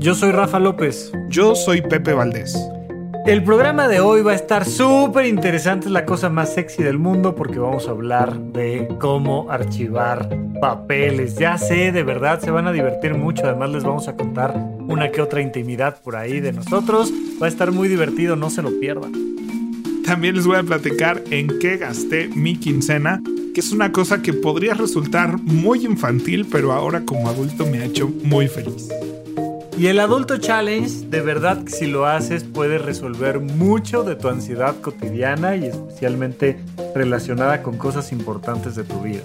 Yo soy Rafa López. Yo soy Pepe Valdés. El programa de hoy va a estar súper interesante, es la cosa más sexy del mundo porque vamos a hablar de cómo archivar papeles. Ya sé, de verdad se van a divertir mucho, además les vamos a contar una que otra intimidad por ahí de nosotros. Va a estar muy divertido, no se lo pierdan. También les voy a platicar en qué gasté mi quincena, que es una cosa que podría resultar muy infantil, pero ahora como adulto me ha hecho muy feliz. Y el Adulto Challenge, de verdad que si lo haces puede resolver mucho de tu ansiedad cotidiana y especialmente relacionada con cosas importantes de tu vida.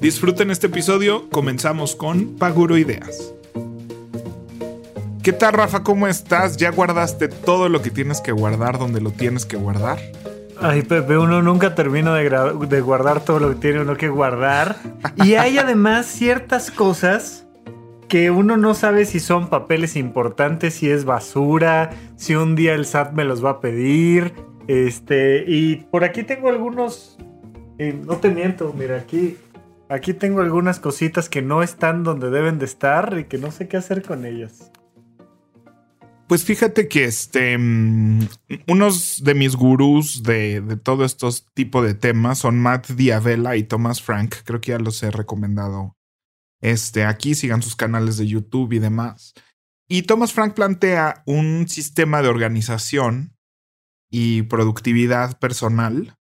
Disfruten este episodio, comenzamos con Paguro Ideas. ¿Qué tal Rafa? ¿Cómo estás? ¿Ya guardaste todo lo que tienes que guardar donde lo tienes que guardar? Ay, Pepe, uno nunca termina de, de guardar todo lo que tiene uno que guardar. Y hay además ciertas cosas que uno no sabe si son papeles importantes, si es basura, si un día el SAT me los va a pedir. Este, y por aquí tengo algunos, eh, no te miento, mira, aquí, aquí tengo algunas cositas que no están donde deben de estar y que no sé qué hacer con ellas. Pues fíjate que este, mm, unos de mis gurús de, de todo estos tipo de temas son Matt Diavela y Thomas Frank. Creo que ya los he recomendado este, aquí sigan sus canales de YouTube y demás. Y Thomas Frank plantea un sistema de organización y productividad personal,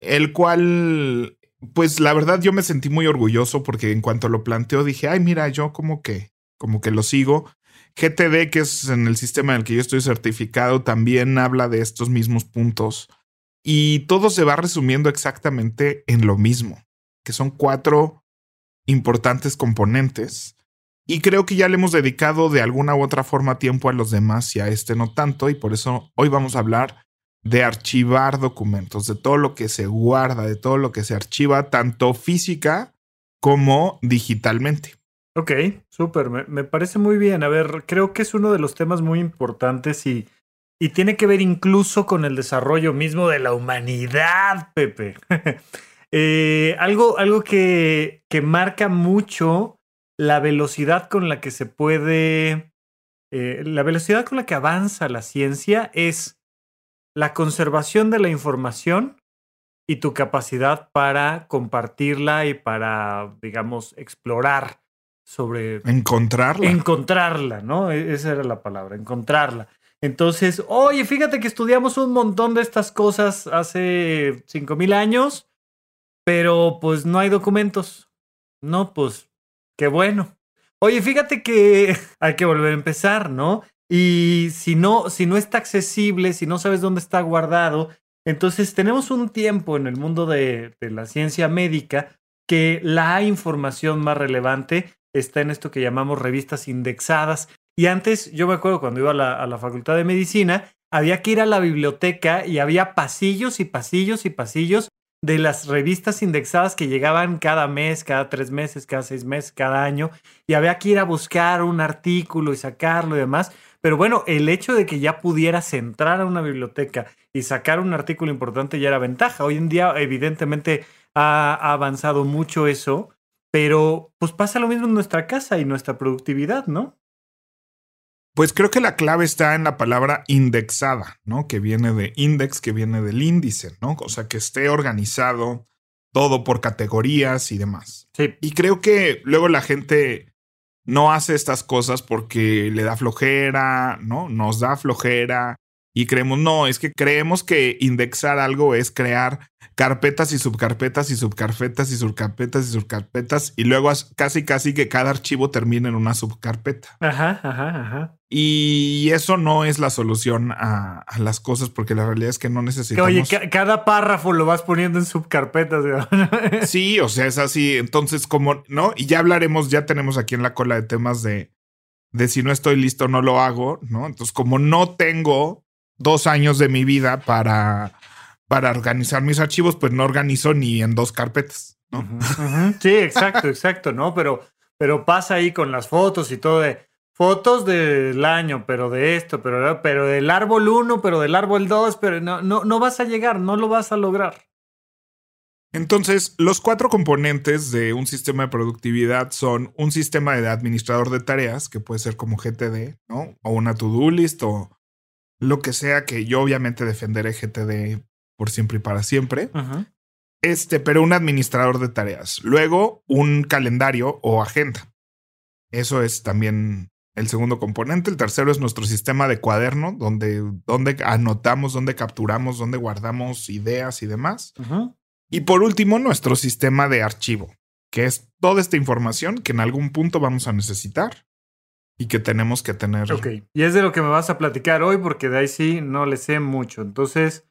el cual, pues la verdad yo me sentí muy orgulloso porque en cuanto lo planteó dije, ay mira, yo como que, como que lo sigo. GTD, que es en el sistema en el que yo estoy certificado, también habla de estos mismos puntos. Y todo se va resumiendo exactamente en lo mismo, que son cuatro importantes componentes. Y creo que ya le hemos dedicado de alguna u otra forma tiempo a los demás y a este no tanto. Y por eso hoy vamos a hablar de archivar documentos, de todo lo que se guarda, de todo lo que se archiva, tanto física como digitalmente. Ok, súper, me, parece muy bien. A ver, creo que es uno de los temas muy importantes y, y tiene que ver incluso con el desarrollo mismo de la humanidad, Pepe. Eh, algo algo que, que, marca mucho la velocidad con la que se puede, eh, la velocidad con la que avanza la ciencia es la conservación de la información y tu capacidad para compartirla y para, digamos, explorar sobre... Encontrarla. Encontrarla, ¿no? E, esa era la palabra, encontrarla. Entonces, oye, fíjate que estudiamos un montón de estas cosas hace 5.000 años pero pues no hay documentos. No, pues qué bueno. Oye, fíjate que hay que volver a empezar, ¿no? Y si no, si no está accesible, si no sabes dónde está guardado, entonces tenemos un tiempo en el mundo de, la ciencia médica que la información más relevante está en esto que llamamos revistas indexadas. Y antes, yo me acuerdo cuando iba a la, a la facultad de medicina, había que ir a la biblioteca y había pasillos y pasillos y pasillos de las revistas indexadas que llegaban cada mes, cada tres meses, cada seis meses, cada año, y había que ir a buscar un artículo y sacarlo y demás. Pero bueno, el hecho de que ya pudieras entrar a una biblioteca y sacar un artículo importante ya era ventaja. Hoy en día, evidentemente, ha, ha avanzado mucho eso, pero pues pasa lo mismo en nuestra casa y nuestra productividad, ¿no? Pues creo que la clave está en la palabra indexada, ¿no? Que viene de index, que viene del índice, ¿no? O sea, que esté organizado todo por categorías y demás. Sí. Y creo que luego la gente no hace estas cosas porque le da flojera, ¿no? Nos da flojera y creemos, no, es que creemos que indexar algo es crear carpetas y subcarpetas y subcarpetas y subcarpetas y subcarpetas y luego casi casi que cada archivo termine en una subcarpeta. Ajá, ajá, ajá. Y eso no es la solución a, las cosas, porque la realidad es que no necesitamos. Oye, cada párrafo lo vas poniendo en subcarpetas. sí, o sea, es así. Entonces, como, ¿no? Y ya hablaremos, ya tenemos aquí en la cola de temas de de si no estoy listo no lo hago, ¿no? Entonces, como no tengo dos años de mi vida para, para organizar mis archivos, pues no organizo ni en dos carpetas, ¿no? Sí, exacto, exacto, ¿no? Pero, pero pasa ahí con las fotos y todo de fotos del año, pero de esto, pero, pero del árbol 1, pero del árbol 2, pero no, no, no vas a llegar, no lo vas a lograr. Entonces, los cuatro componentes de un sistema de productividad son un sistema de administrador de tareas, que puede ser como GTD, ¿no? O una to-do list o lo que sea, que yo obviamente defenderé GTD por siempre y para siempre. Este, pero un administrador de tareas. Luego, un calendario o agenda. Eso es también el segundo componente. El tercero es nuestro sistema de cuaderno, donde, donde anotamos, donde capturamos, donde guardamos ideas y demás. Y por último, nuestro sistema de archivo, que es toda esta información que en algún punto vamos a necesitar y que tenemos que tener. Ok, y es de lo que me vas a platicar hoy porque de ahí sí no le sé mucho. Entonces,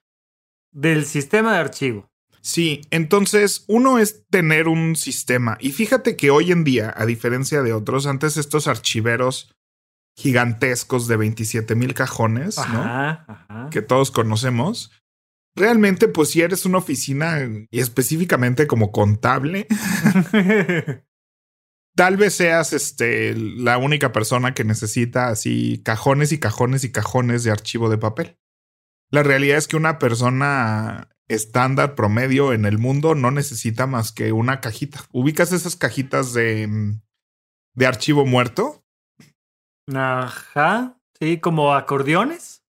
del sistema de archivo. Sí, entonces uno es tener un sistema. Y fíjate que hoy en día, a diferencia de otros, antes estos archiveros gigantescos de 27 mil cajones, ¿no? Que todos conocemos, realmente, pues si eres una oficina y específicamente como contable, tal vez seas este, la única persona que necesita así cajones y cajones y cajones de archivo de papel. La realidad es que una persona estándar promedio en el mundo no necesita más que una cajita. ¿Ubicas esas cajitas de, de archivo muerto? Ajá. Sí, como acordeones.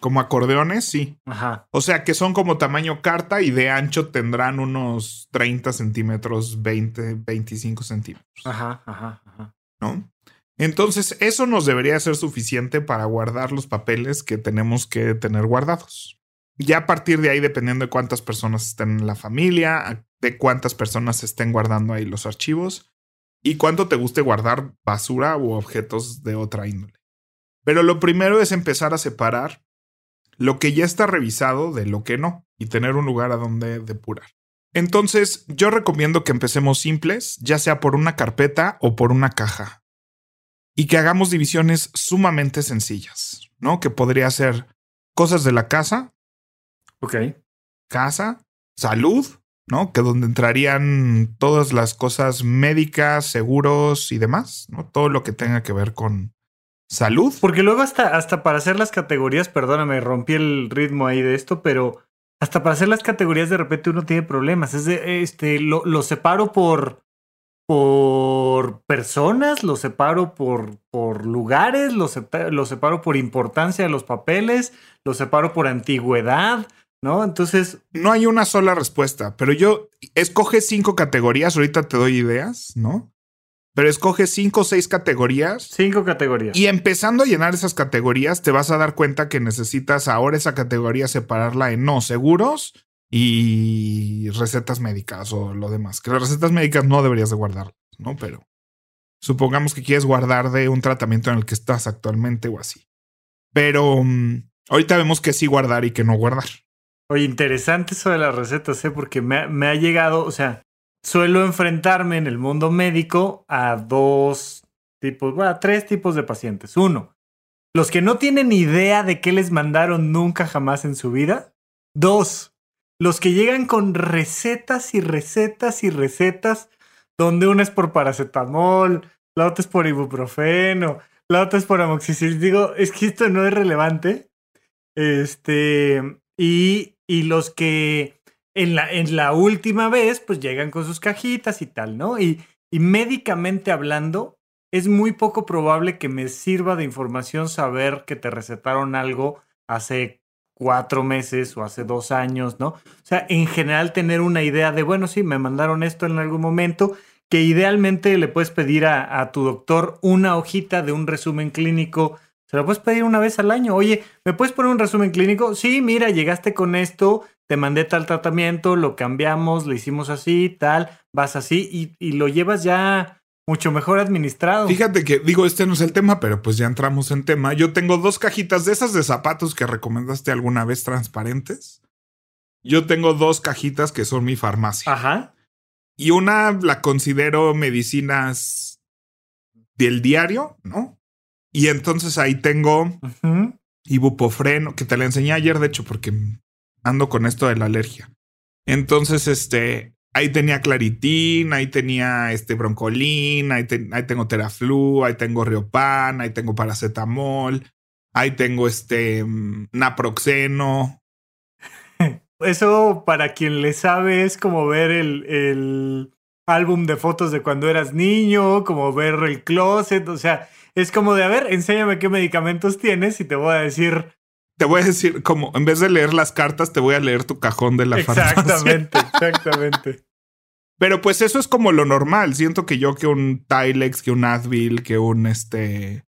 Como acordeones, sí. Ajá. O sea que son como tamaño carta y de ancho tendrán unos 30 centímetros, 20, 25 centímetros. Ajá, ajá, ajá. ¿No? Entonces, eso nos debería ser suficiente para guardar los papeles que tenemos que tener guardados. Ya a partir de ahí, dependiendo de cuántas personas estén en la familia, de cuántas personas estén guardando ahí los archivos y cuánto te guste guardar basura u objetos de otra índole. Pero lo primero es empezar a separar lo que ya está revisado de lo que no y tener un lugar a donde depurar. Entonces, yo recomiendo que empecemos simples, ya sea por una carpeta o por una caja, y que hagamos divisiones sumamente sencillas, ¿no? Que podría ser cosas de la casa. Ok. Casa, salud, ¿no? Que donde entrarían todas las cosas médicas, seguros y demás, ¿no? Todo lo que tenga que ver con, salud. Porque luego hasta, hasta para hacer las categorías, perdóname, rompí el ritmo ahí de esto, pero hasta para hacer las categorías de repente uno tiene problemas. Es de, este, lo, lo separo por, por personas, lo separo por, por lugares, lo, lo separo por importancia de los papeles, lo separo por antigüedad. ¿No? Entonces. No hay una sola respuesta, pero yo escoge cinco categorías, ahorita te doy ideas, ¿no? pero escoge cinco o seis categorías. Cinco categorías. Y empezando a llenar esas categorías, te vas a dar cuenta que necesitas ahora esa categoría separarla en no seguros y recetas médicas o lo demás. Que las recetas médicas no deberías de guardar, ¿no? Pero supongamos que quieres guardar de un tratamiento en el que estás actualmente o así. Pero mm, ahorita vemos que sí guardar y que no guardar. Oye, interesante eso de las recetas, ¿eh? Porque me, ha llegado, o sea, suelo enfrentarme en el mundo médico a dos tipos, bueno, a tres tipos de pacientes. Uno, los que no tienen idea de qué les mandaron nunca jamás en su vida. Dos, los que llegan con recetas y recetas y recetas, donde una es por paracetamol, la otra es por ibuprofeno, la otra es por amoxicilina. Digo, es que esto no es relevante. Este, y, y los que en la, en la última vez, pues llegan con sus cajitas y tal, ¿no? Y, y médicamente hablando, es muy poco probable que me sirva de información saber que te recetaron algo hace cuatro meses o hace dos años, ¿no? O sea, en general tener una idea de, bueno, sí, me mandaron esto en algún momento, que idealmente le puedes pedir a, a tu doctor una hojita de un resumen clínico. Se lo puedes pedir una vez al año. Oye, ¿me puedes poner un resumen clínico? Sí, mira, llegaste con esto, te mandé tal tratamiento, lo cambiamos, lo hicimos así, tal, vas así y, lo llevas ya mucho mejor administrado. Fíjate que digo, este no es el tema, pero pues ya entramos en tema. Yo tengo dos cajitas de esas de zapatos que recomendaste alguna vez transparentes. Yo tengo dos cajitas que son mi farmacia. Ajá. Y una la considero medicinas del diario, ¿no? Y entonces ahí tengo Ujú. ibuprofeno, que te la enseñé ayer, de hecho, porque ando con esto de la alergia. Entonces, este, ahí tenía claritín, ahí tenía este broncolín, ahí, te- ahí tengo teraflu, ahí tengo riopan, ahí tengo paracetamol, ahí tengo este mm, naproxeno. Eso, para quien le sabe, es como ver el, el álbum de fotos de cuando eras niño, como ver el closet, o sea, es como de, a ver, enséñame qué medicamentos tienes y te voy a decir Te voy a decir, como en vez de leer las cartas, te voy a leer tu cajón de la farmacia. exactamente, exactamente. Pero pues eso es como lo normal. Siento que yo que un Tylex, que un Advil, que un este,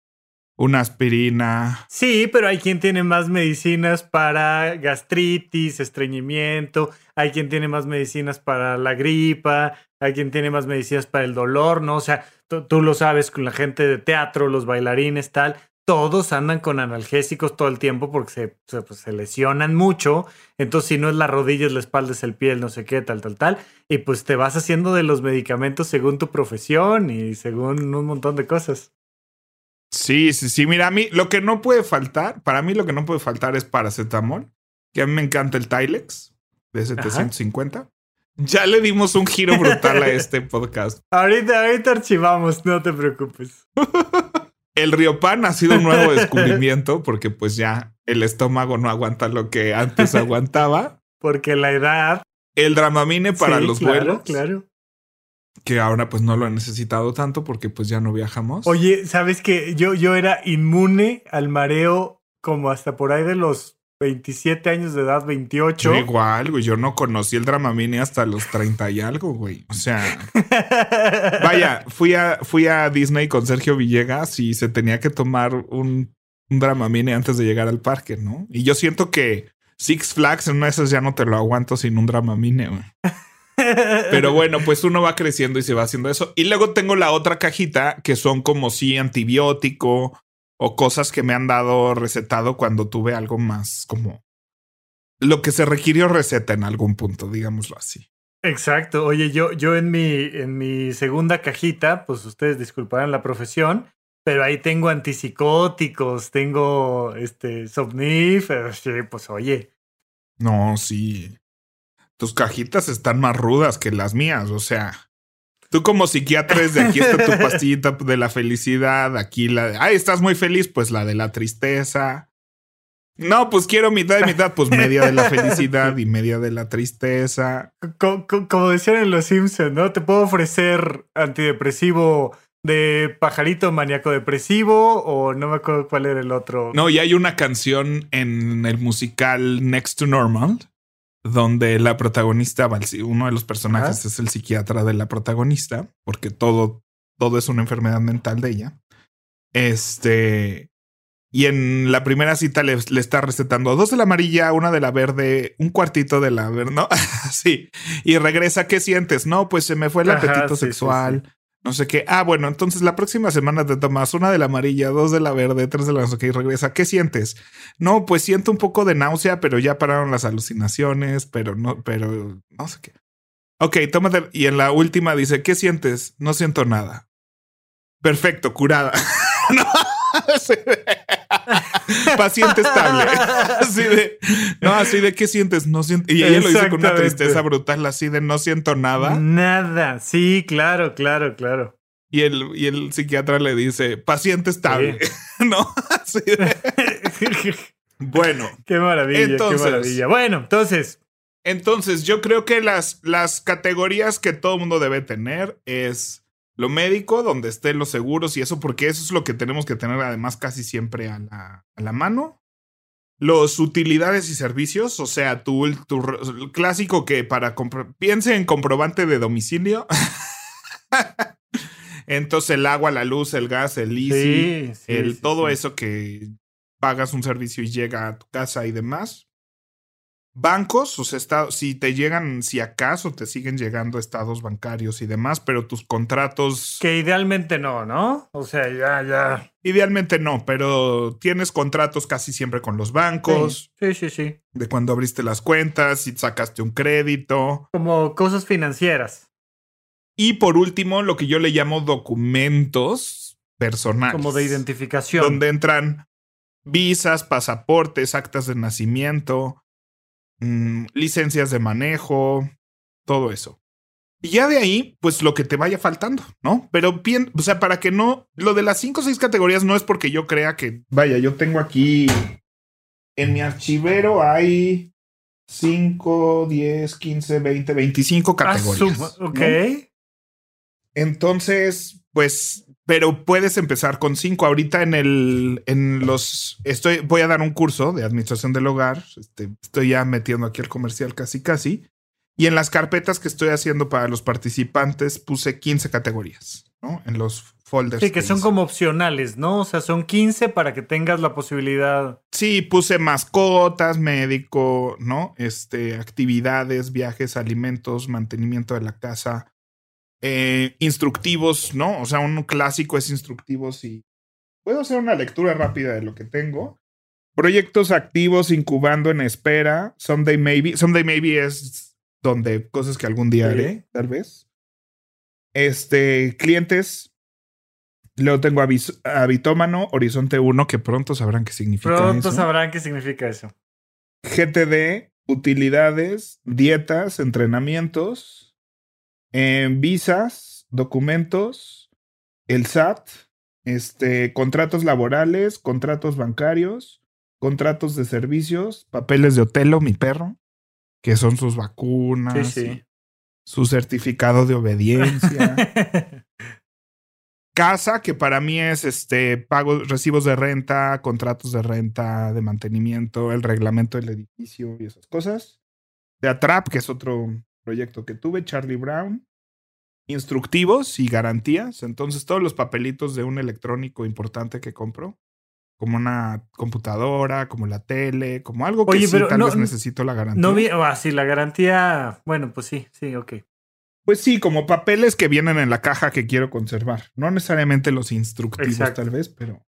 una aspirina. Sí, pero hay quien tiene más medicinas para gastritis, estreñimiento, hay quien tiene más medicinas para la gripa, hay quien tiene más medicinas para el dolor, ¿no? O sea, tú, lo sabes con la gente de teatro, los bailarines, tal, todos andan con analgésicos todo el tiempo porque se, se, pues, se lesionan mucho. Entonces, si no es la rodilla, es la espalda, es el pie, el no sé qué, tal, tal, tal. Y pues te vas haciendo de los medicamentos según tu profesión y según un montón de cosas. Sí, sí, sí. Mira, a mí lo que no puede faltar, para mí lo que no puede faltar es paracetamol, que a mí me encanta el Tylex de 750. Ya le dimos un giro brutal a este podcast. Ahorita, ahorita archivamos, no te preocupes. El Riopan ha sido un nuevo descubrimiento porque pues ya el estómago no aguanta lo que antes aguantaba. Porque la edad. El Dramamine para Sí, los claro, vuelos, Claro. que ahora pues no lo he necesitado tanto porque pues ya no viajamos. Oye, ¿sabes que yo, yo era inmune al mareo como hasta por ahí de los 27 años de edad, 28? Yo igual, güey, yo no conocí el Dramamine hasta los 30 y algo, güey. O sea, vaya, fui a, fui a Disney con Sergio Villegas y se tenía que tomar un, un Dramamine antes de llegar al parque, ¿no? Y yo siento que Six Flags en una de esas ya no te lo aguanto sin un Dramamine, güey. Pero bueno, pues uno va creciendo y se va haciendo eso. Y luego tengo la otra cajita que son como si antibiótico o cosas que me han dado recetado cuando tuve algo más como lo que se requirió receta en algún punto, digámoslo así. Exacto. Oye, yo, yo en mi, en mi segunda cajita, pues ustedes disculparán la profesión, pero ahí tengo antipsicóticos, tengo este Somnif, eh, pues oye. No, sí. Tus cajitas están más rudas que las mías, o sea. Tú como psiquiatra de aquí está tu pastillita de la felicidad, aquí la de, ay, estás muy feliz, pues la de la tristeza. No, pues quiero mitad y mitad, pues media de la felicidad y media de la tristeza. Co- co- como decían en Los Simpsons, ¿no? Te puedo ofrecer antidepresivo de pajarito maníaco depresivo o no me acuerdo cuál era el otro. No, y hay una canción en el musical Next to Normal, donde la protagonista, uno de los personajes Ajá. es el psiquiatra de la protagonista, porque todo, todo es una enfermedad mental de ella. Este. Y en la primera cita le, le está recetando dos de la amarilla, una de la verde, un cuartito de la verde, ¿no? sí. Y regresa, ¿qué sientes? No, pues se me fue el Ajá, apetito sí, sí, sexual. No sé qué. Ah, bueno, entonces la próxima semana te tomas una de la amarilla, dos de la verde, tres de la no y regresa. ¿Qué sientes? No, pues siento un poco de náusea, pero ya pararon las alucinaciones, pero no, pero no sé qué. Ok, tómate. Y en la última dice, ¿qué sientes? No siento nada. Perfecto, curada. no, paciente estable. Así de, no, así de, ¿qué sientes? No siento. Y ella lo dice con una tristeza brutal, así de, no siento nada. Nada. Sí, claro, claro, claro. Y el, y el psiquiatra le dice, paciente estable. no, así de, bueno. qué maravilla, Entonces- qué maravilla. Bueno, entonces, Entonces, yo creo que las, las categorías que todo mundo debe tener es lo médico, donde estén los seguros y eso, porque eso es lo que tenemos que tener además casi siempre a la, a la mano. Los utilidades y servicios, o sea, tu, el clásico que para piense en comprobante de domicilio. Entonces, el agua, la luz, el gas, el easy, sí, sí, el, sí, todo eso que pagas un servicio y llega a tu casa y demás. Bancos, sus estados, si te llegan, si acaso te siguen llegando estados bancarios y demás, pero tus contratos, Que idealmente no, ¿no? O sea, ya, ya. idealmente no, pero tienes contratos casi siempre con los bancos, Sí, sí, sí. de cuando abriste las cuentas, si sacaste un crédito. Como cosas financieras. Y por último, lo que yo le llamo documentos personales. Como de identificación. Donde entran visas, pasaportes, actas de nacimiento, mm, licencias de manejo, todo eso. Y ya de ahí, pues lo que te vaya faltando, ¿no? Pero bien, o sea, para que no, lo de las cinco o seis categorías no es porque yo crea que, vaya, yo tengo aquí, en mi archivero hay 5, 10, 15, 20, 25 categorías. ok. Entonces, pues, pero puedes empezar con cinco. Ahorita en el, en los, estoy, voy a dar un curso de administración del hogar. Este, estoy ya metiendo aquí el comercial casi, casi. Y en las carpetas que estoy haciendo para los participantes puse 15 categorías, ¿no? En los folders. Sí, que son como opcionales, ¿no? O sea, son 15 para que tengas la posibilidad. Sí, puse mascotas, médico, ¿no? Este, actividades, viajes, alimentos, mantenimiento de la casa, eh, instructivos, ¿no? O sea, un clásico es instructivos y puedo hacer una lectura rápida de lo que tengo. Proyectos activos incubando en espera. Someday maybe. Someday maybe es donde cosas que algún día haré, tal vez. Este, clientes. Luego tengo Habitómano, Horizonte 1, que pronto sabrán qué significa pronto sabrán qué significa eso. GTD, utilidades, dietas, entrenamientos, eh, visas, documentos, el SAT, este, contratos laborales, contratos bancarios, contratos de servicios, papeles de Otelo, mi perro, que son sus vacunas, su certificado de obediencia. Casa, que para mí es este pago, recibos de renta, contratos de renta, de mantenimiento, el reglamento del edificio y esas cosas. De Atrap, que es otro proyecto que tuve, Charlie Brown. Instructivos y garantías. Entonces, todos los papelitos de un electrónico importante que compro como una computadora, como la tele, como algo que sí, tal vez necesito la garantía. No vi, ah, sí, la garantía, bueno, pues sí, sí, ok. Pues sí, como papeles que vienen en la caja que quiero conservar. No necesariamente los instructivos, tal vez, pero.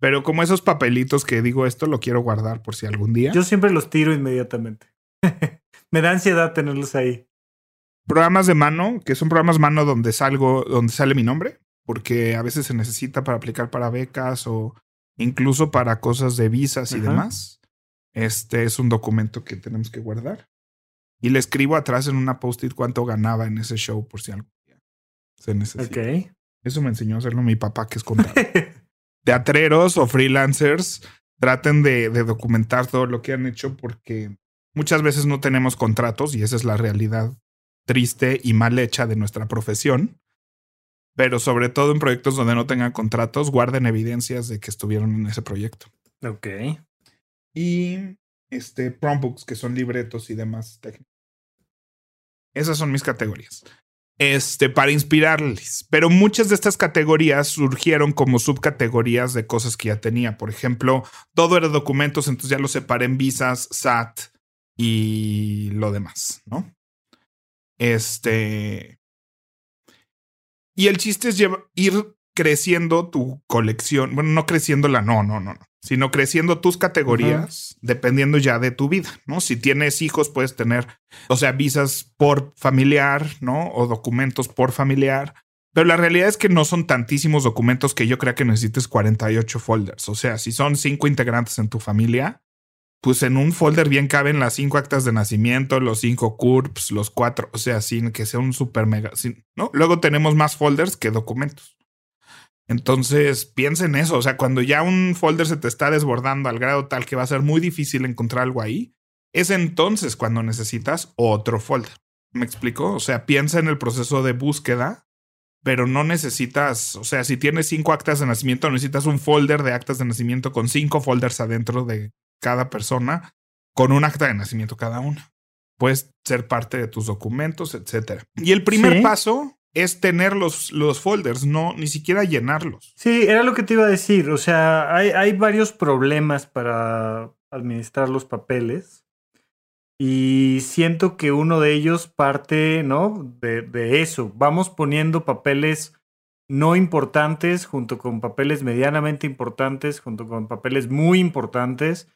Pero como esos papelitos que digo, esto lo quiero guardar por si algún día. Yo siempre los tiro inmediatamente. Me da ansiedad tenerlos ahí. Programas de mano, que son programas mano donde salgo, donde sale mi nombre, porque a veces se necesita para aplicar para becas o incluso para cosas de visas y demás. Este es un documento que tenemos que guardar. Y le escribo atrás en una post-it cuánto ganaba en ese show por si algo se necesita. Eso me enseñó a hacerlo mi papá, que es contador. Teatreros o freelancers, traten de, de documentar todo lo que han hecho porque muchas veces no tenemos contratos y esa es la realidad triste y mal hecha de nuestra profesión pero sobre todo en proyectos donde no tengan contratos, guarden evidencias de que estuvieron en ese proyecto. Ok. Y este, promptbooks, que son libretos y demás técnicos. Esas son mis categorías. Este, para inspirarles. Pero muchas de estas categorías surgieron como subcategorías de cosas que ya tenía. Por ejemplo, todo era documentos, entonces ya lo separé en visas, SAT y lo demás, ¿no? Este. Y el chiste es ir creciendo tu colección. Bueno, no creciéndola, no, no, no, no. Sino creciendo tus categorías dependiendo ya de tu vida, ¿no? Si tienes hijos, puedes tener, o sea, visas por familiar, ¿no? O documentos por familiar. Pero la realidad es que no son tantísimos documentos que yo crea que necesites 48 folders. O sea, si son cinco integrantes en tu familia, pues en un folder bien caben las cinco actas de nacimiento, los cinco CURPS, los cuatro, o sea, sin que sea un super mega, ¿no? Luego tenemos más folders que documentos. Entonces, piensa en eso, o sea, cuando ya un folder se te está desbordando al grado tal que va a ser muy difícil encontrar algo ahí, es entonces cuando necesitas otro folder. ¿Me explico? O sea, piensa en el proceso de búsqueda, pero no necesitas, o sea, si tienes cinco actas de nacimiento, necesitas un folder de actas de nacimiento con cinco folders adentro de cada persona con un acta de nacimiento cada una. Puedes ser parte de tus documentos, etcétera. Y el primer paso es tener los, los, folders, no ni siquiera llenarlos. Sí, era lo que te iba a decir. O sea, hay, hay varios problemas para administrar los papeles. Y siento que uno de ellos parte, ¿no? De, de, eso. Vamos poniendo papeles no importantes junto con papeles medianamente importantes, junto con papeles muy importantes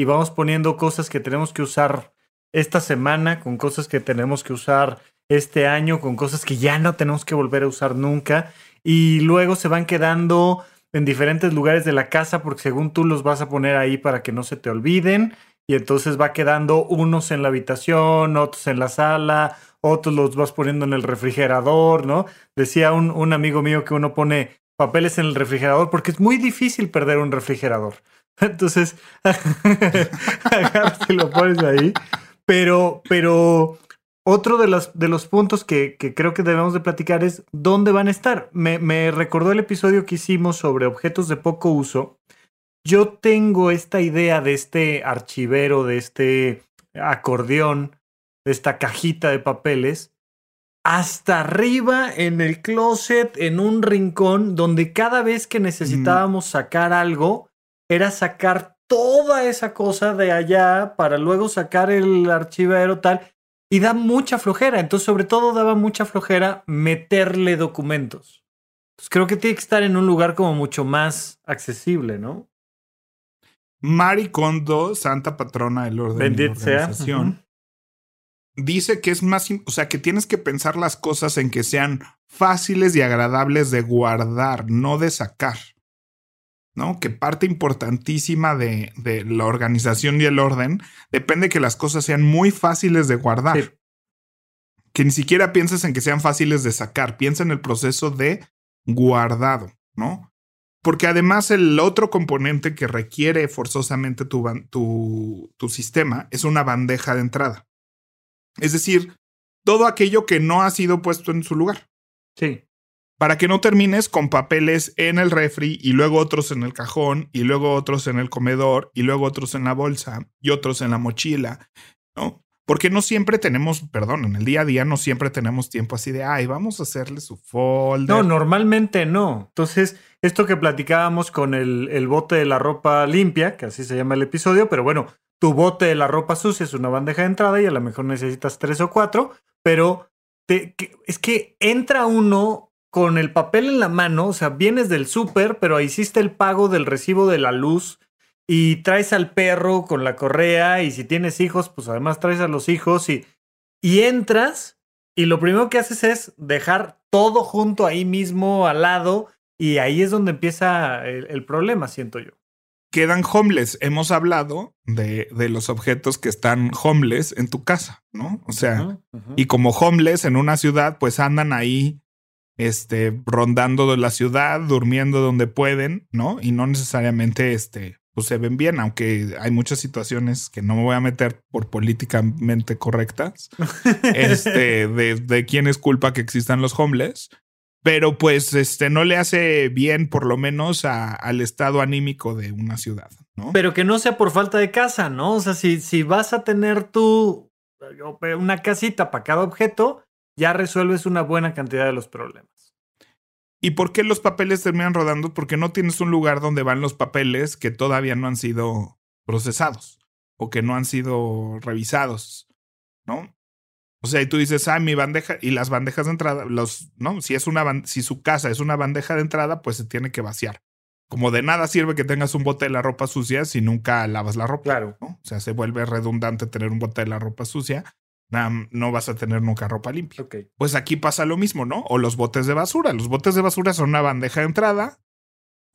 y vamos poniendo cosas que tenemos que usar esta semana, con cosas que tenemos que usar este año, con cosas que ya no tenemos que volver a usar nunca. y luego se van quedando en diferentes lugares de la casa porque según tú los vas a poner ahí para que no se te olviden y entonces va quedando unos en la habitación, otros en la sala, otros los vas poniendo en el refrigerador, ¿no? Decía un, un amigo mío que uno pone papeles en el refrigerador porque es muy difícil perder un refrigerador. Entonces, agarras y lo pones ahí. Pero, pero otro de los, de los puntos que, que, creo que debemos de platicar es dónde van a estar. Me, me, recordó el episodio que hicimos sobre objetos de poco uso. Yo tengo esta idea de este archivero, de este acordeón, de esta cajita de papeles, hasta arriba en el closet, en un rincón, donde cada vez que necesitábamos sacar algo, era sacar toda esa cosa de allá para luego sacar el archivero tal. Y da mucha flojera. Entonces, sobre todo, daba mucha flojera meterle documentos. Entonces, creo que tiene que estar en un lugar como mucho más accesible, ¿no? Mari Kondo, santa patrona del orden de la organización, dice que es más, o sea, que tienes que pensar las cosas en que sean fáciles y agradables de guardar, no de sacar. ¿No? Que parte importantísima de, de, la organización y el orden depende que las cosas sean muy fáciles de guardar. Que ni siquiera pienses en que sean fáciles de sacar, piensa en el proceso de guardado, ¿no? Porque además el otro componente que requiere forzosamente tu, tu, tu sistema es una bandeja de entrada. Es decir, todo aquello que no ha sido puesto en su lugar. Sí para que no termines con papeles en el refri y luego otros en el cajón y luego otros en el comedor y luego otros en la bolsa y otros en la mochila, ¿no? Porque no siempre tenemos, perdón, en el día a día no siempre tenemos tiempo así de, ay, vamos a hacerle su folder. No, normalmente no. Entonces, esto que platicábamos con el, bote de la ropa limpia, que así se llama el episodio, pero bueno, tu bote de la ropa sucia es una bandeja de entrada y a lo mejor necesitas tres o cuatro, pero te, es que entra uno con el papel en la mano, o sea, vienes del súper, pero hiciste el pago del recibo de la luz y traes al perro con la correa y si tienes hijos, pues además traes a los hijos y, y entras y lo primero que haces es dejar todo junto ahí mismo al lado y ahí es donde empieza el, el problema, siento yo. Quedan homeless. Hemos hablado de, de, los objetos que están homeless en tu casa, ¿no? O sea, uh -huh, uh -huh. y como homeless en una ciudad, pues andan ahí este, rondando la ciudad, durmiendo donde pueden, ¿no? Y no necesariamente, este, pues se ven bien, aunque hay muchas situaciones que no me voy a meter por políticamente correctas, este, de, de quién es culpa que existan los homeless, pero pues este no le hace bien por lo menos a, al estado anímico de una ciudad, ¿no? Pero que no sea por falta de casa, ¿no? O sea, si, si vas a tener tú una casita para cada objeto, ya resuelves una buena cantidad de los problemas. ¿Y por qué los papeles terminan rodando? Porque no tienes un lugar donde van los papeles que todavía no han sido procesados o que no han sido revisados, ¿no? O sea, y tú dices, ah, mi bandeja y las bandejas de entrada, los, ¿no? Si es una, si su casa es una bandeja de entrada, pues se tiene que vaciar. Como de nada sirve que tengas un bote de la ropa sucia si nunca lavas la ropa. Claro. ¿no? O sea, se vuelve redundante tener un bote de la ropa sucia no vas a tener nunca ropa limpia. Okay. Pues aquí pasa lo mismo, ¿no? O los botes de basura. Los botes de basura son una bandeja de entrada,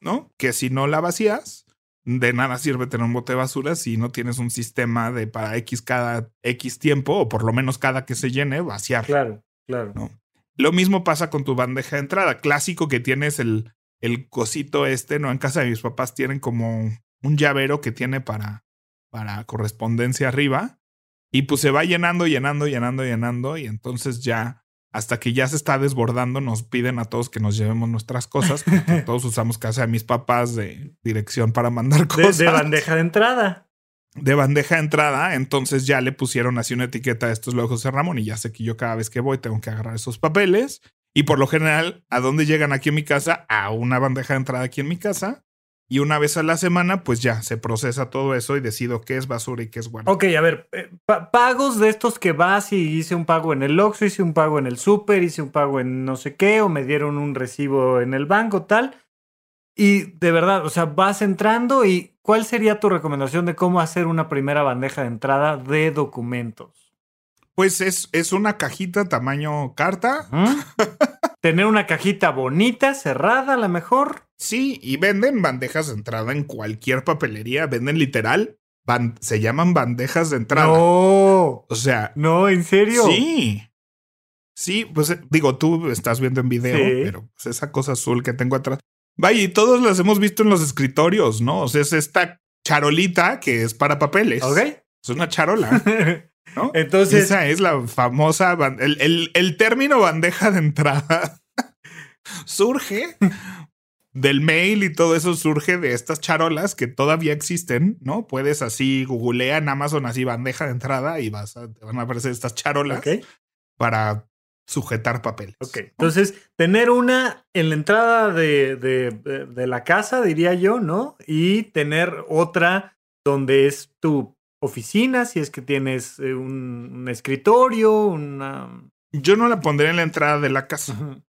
¿no? Que si no la vacías, de nada sirve tener un bote de basura si no tienes un sistema de para X cada X tiempo, o por lo menos cada que se llene, vaciar. Claro, claro. ¿no? Lo mismo pasa con tu bandeja de entrada. Clásico que tienes el, el cosito este, ¿no? En casa de mis papás tienen como un llavero que tiene para, para correspondencia arriba y pues se va llenando, llenando, llenando, llenando. Y entonces ya, hasta que ya se está desbordando, nos piden a todos que nos llevemos nuestras cosas. Porque todos usamos casa de mis papás de dirección para mandar cosas. De, de, bandeja de entrada. De bandeja de entrada. Entonces ya le pusieron así una etiqueta a estos lojos de Ramón. Y ya sé que yo cada vez que voy tengo que agarrar esos papeles. Y por lo general, ¿a dónde llegan aquí en mi casa? A una bandeja de entrada aquí en mi casa. Y una vez a la semana, pues ya se procesa todo eso y decido qué es basura y qué es bueno. Ok, a ver, eh, pagos de estos que vas y hice un pago en el Oxxo, hice un pago en el súper, hice un pago en no sé qué, o me dieron un recibo en el banco, tal. Y de verdad, o sea, vas entrando y ¿cuál sería tu recomendación de cómo hacer una primera bandeja de entrada de documentos? Pues es, es una cajita tamaño carta. ¿Mm? tener una cajita bonita, cerrada a lo mejor. Sí, y venden bandejas de entrada en cualquier papelería. Venden literal. se llaman bandejas de entrada. No. O sea. No, ¿en serio? Sí. Sí, pues eh, digo, tú estás viendo en video, pero pues, esa cosa azul que tengo atrás. Vaya, y todos las hemos visto en los escritorios, ¿no? O sea, es esta charolita que es para papeles. Ok. Es una charola. ¿no? Entonces. Esa es la famosa. El, el, el término bandeja de entrada surge del mail y todo eso surge de estas charolas que todavía existen, ¿no? Puedes así googlear en Amazon así bandeja de entrada y vas a, te van a aparecer estas charolas para sujetar papeles. Ok, entonces tener una en la entrada de, de, la casa, diría yo, ¿no? Y tener otra donde es tu oficina, si es que tienes eh, un, escritorio, una... Yo no la pondré en la entrada de la casa.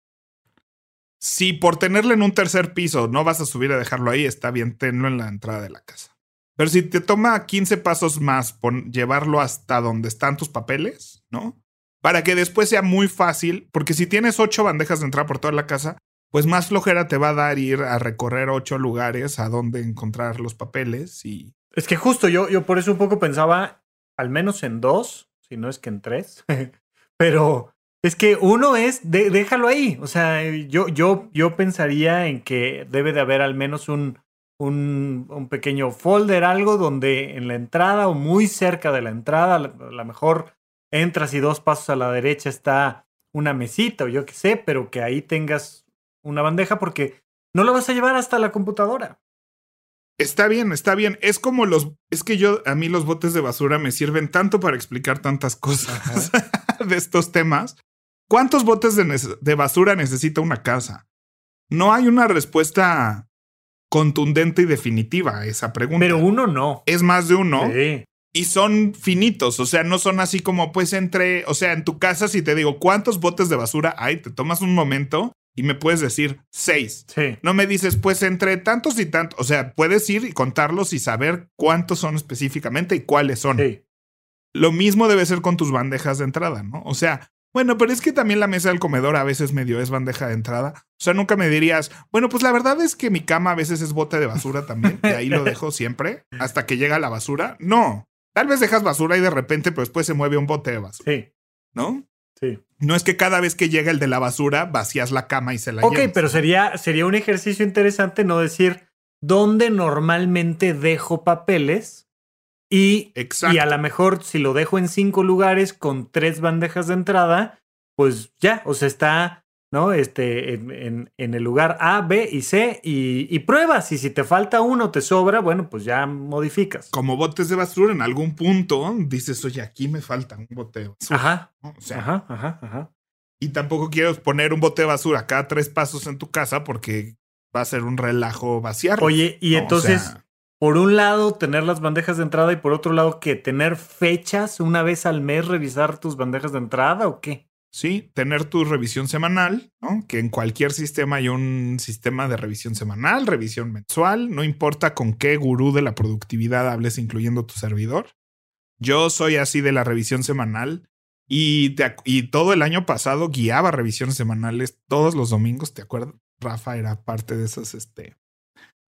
Si por tenerla en un tercer piso no vas a subir a dejarlo ahí, está bien, tenlo en la entrada de la casa. Pero si te toma 15 pasos más llevarlo hasta donde están tus papeles, ¿no? Para que después sea muy fácil, porque si tienes ocho bandejas de entrada por toda la casa, pues más flojera te va a dar ir a recorrer ocho lugares a donde encontrar los papeles y... Es que justo yo, yo por eso un poco pensaba al menos en dos, si no es que en tres, pero es que uno es, déjalo ahí. O sea, yo, yo, yo pensaría en que debe de haber al menos un, un, un, pequeño folder, algo donde en la entrada o muy cerca de la entrada, a lo mejor entras y dos pasos a la derecha está una mesita o yo qué sé, pero que ahí tengas una bandeja porque no lo vas a llevar hasta la computadora. Está bien, está bien. Es como los. Es que yo, a mí los botes de basura me sirven tanto para explicar tantas cosas de estos temas ¿Cuántos botes de, basura necesita una casa? No hay una respuesta contundente y definitiva a esa pregunta. Pero uno no. Es más de uno. Sí. Y son finitos, o sea, no son así como pues entre, o sea, en tu casa si te digo cuántos botes de basura hay, te tomas un momento y me puedes decir seis. Sí. No me dices pues entre tantos y tantos, o sea, puedes ir y contarlos y saber cuántos son específicamente y cuáles son. Sí. Lo mismo debe ser con tus bandejas de entrada, ¿no? O sea, bueno, pero es que también la mesa del comedor a veces medio es bandeja de entrada. O sea, nunca me dirías, bueno, pues la verdad es que mi cama a veces es bote de basura también. Y ahí lo dejo siempre hasta que llega la basura. No, tal vez dejas basura y de repente, pues después se mueve un bote de basura. Sí. ¿No? Sí. No es que cada vez que llega el de la basura vacías la cama y se la Ok, pero sería, sería un ejercicio interesante no decir dónde normalmente dejo papeles y, y a lo mejor si lo dejo en cinco lugares con tres bandejas de entrada, pues ya, o sea, está, ¿no? Este, en, en, el lugar A, B y C y, y, pruebas. Y si te falta uno, te sobra, bueno, pues ya modificas. Como botes de basura, en algún punto dices, oye, aquí me falta un bote de basura. Ajá. O sea, ajá, ajá, ajá. Y tampoco quiero poner un bote de basura cada tres pasos en tu casa porque va a ser un relajo vaciar. Oye, y entonces por un lado tener las bandejas de entrada y por otro lado que tener fechas una vez al mes revisar tus bandejas de entrada o qué? Sí, tener tu revisión semanal, que en cualquier sistema hay un sistema de revisión semanal, revisión mensual, no importa con qué gurú de la productividad hables, incluyendo tu servidor. Yo soy así de la revisión semanal y, y todo el año pasado guiaba revisiones semanales todos los domingos, ¿te acuerdas? Rafa era parte de esas este,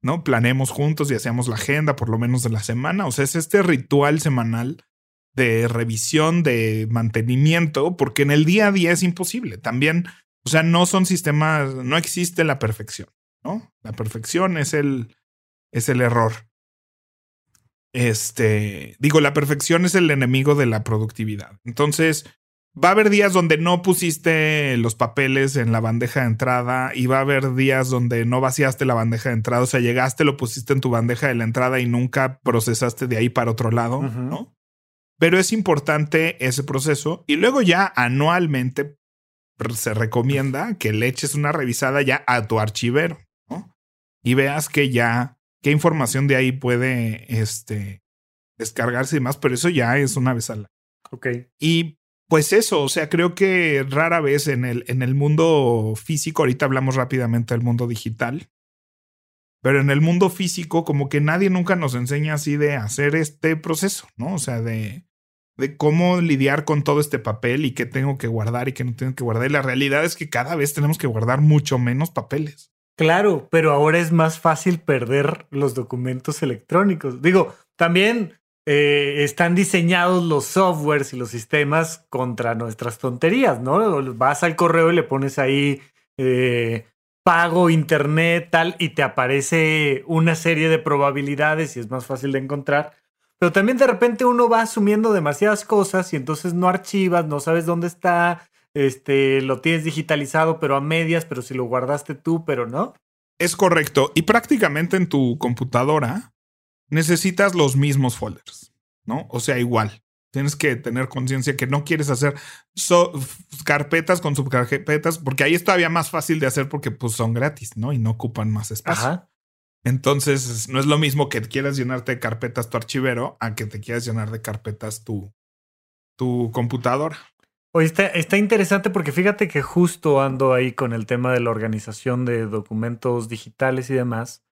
¿no? Planeemos juntos y hacemos la agenda por lo menos de la semana. O sea, es este ritual semanal de revisión, de mantenimiento, porque en el día a día es imposible. También, o sea, no son sistemas, no existe la perfección, ¿no? La perfección es el, es el error. Este, digo, la perfección es el enemigo de la productividad. Entonces, va a haber días donde no pusiste los papeles en la bandeja de entrada y va a haber días donde no vaciaste la bandeja de entrada, o sea, llegaste, lo pusiste en tu bandeja de la entrada y nunca procesaste de ahí para otro lado, ¿no? Pero es importante ese proceso y luego ya anualmente se recomienda que le eches una revisada ya a tu archivero, ¿no? Y veas que ya, qué información de ahí puede, este, descargarse y demás, pero eso ya es una vez al año. Ok. Y pues eso, o sea, creo que rara vez en el, en el mundo físico, ahorita hablamos rápidamente del mundo digital, pero en el mundo físico como que nadie nunca nos enseña así de hacer este proceso, ¿no? O sea, de, de cómo lidiar con todo este papel y qué tengo que guardar y qué no tengo que guardar. Y la realidad es que cada vez tenemos que guardar mucho menos papeles. Claro, pero ahora es más fácil perder los documentos electrónicos. Digo, también eh, están diseñados los softwares y los sistemas contra nuestras tonterías, ¿no? Vas al correo y le pones ahí eh, pago internet, tal, y te aparece una serie de probabilidades y es más fácil de encontrar. Pero también de repente uno va asumiendo demasiadas cosas y entonces no archivas, no sabes dónde está, este, lo tienes digitalizado, pero a medias, pero si lo guardaste tú, pero no. Es correcto. Y prácticamente en tu computadora necesitas los mismos folders, ¿no? O sea, igual. Tienes que tener conciencia que no quieres hacer carpetas con subcarpetas, porque ahí es todavía más fácil de hacer porque pues, son gratis, ¿no? Y no ocupan más espacio. Entonces, no es lo mismo que quieras llenarte de carpetas tu archivero a que te quieras llenar de carpetas tu, tu computadora. Oye, está, está, interesante porque fíjate que justo ando ahí con el tema de la organización de documentos digitales y demás.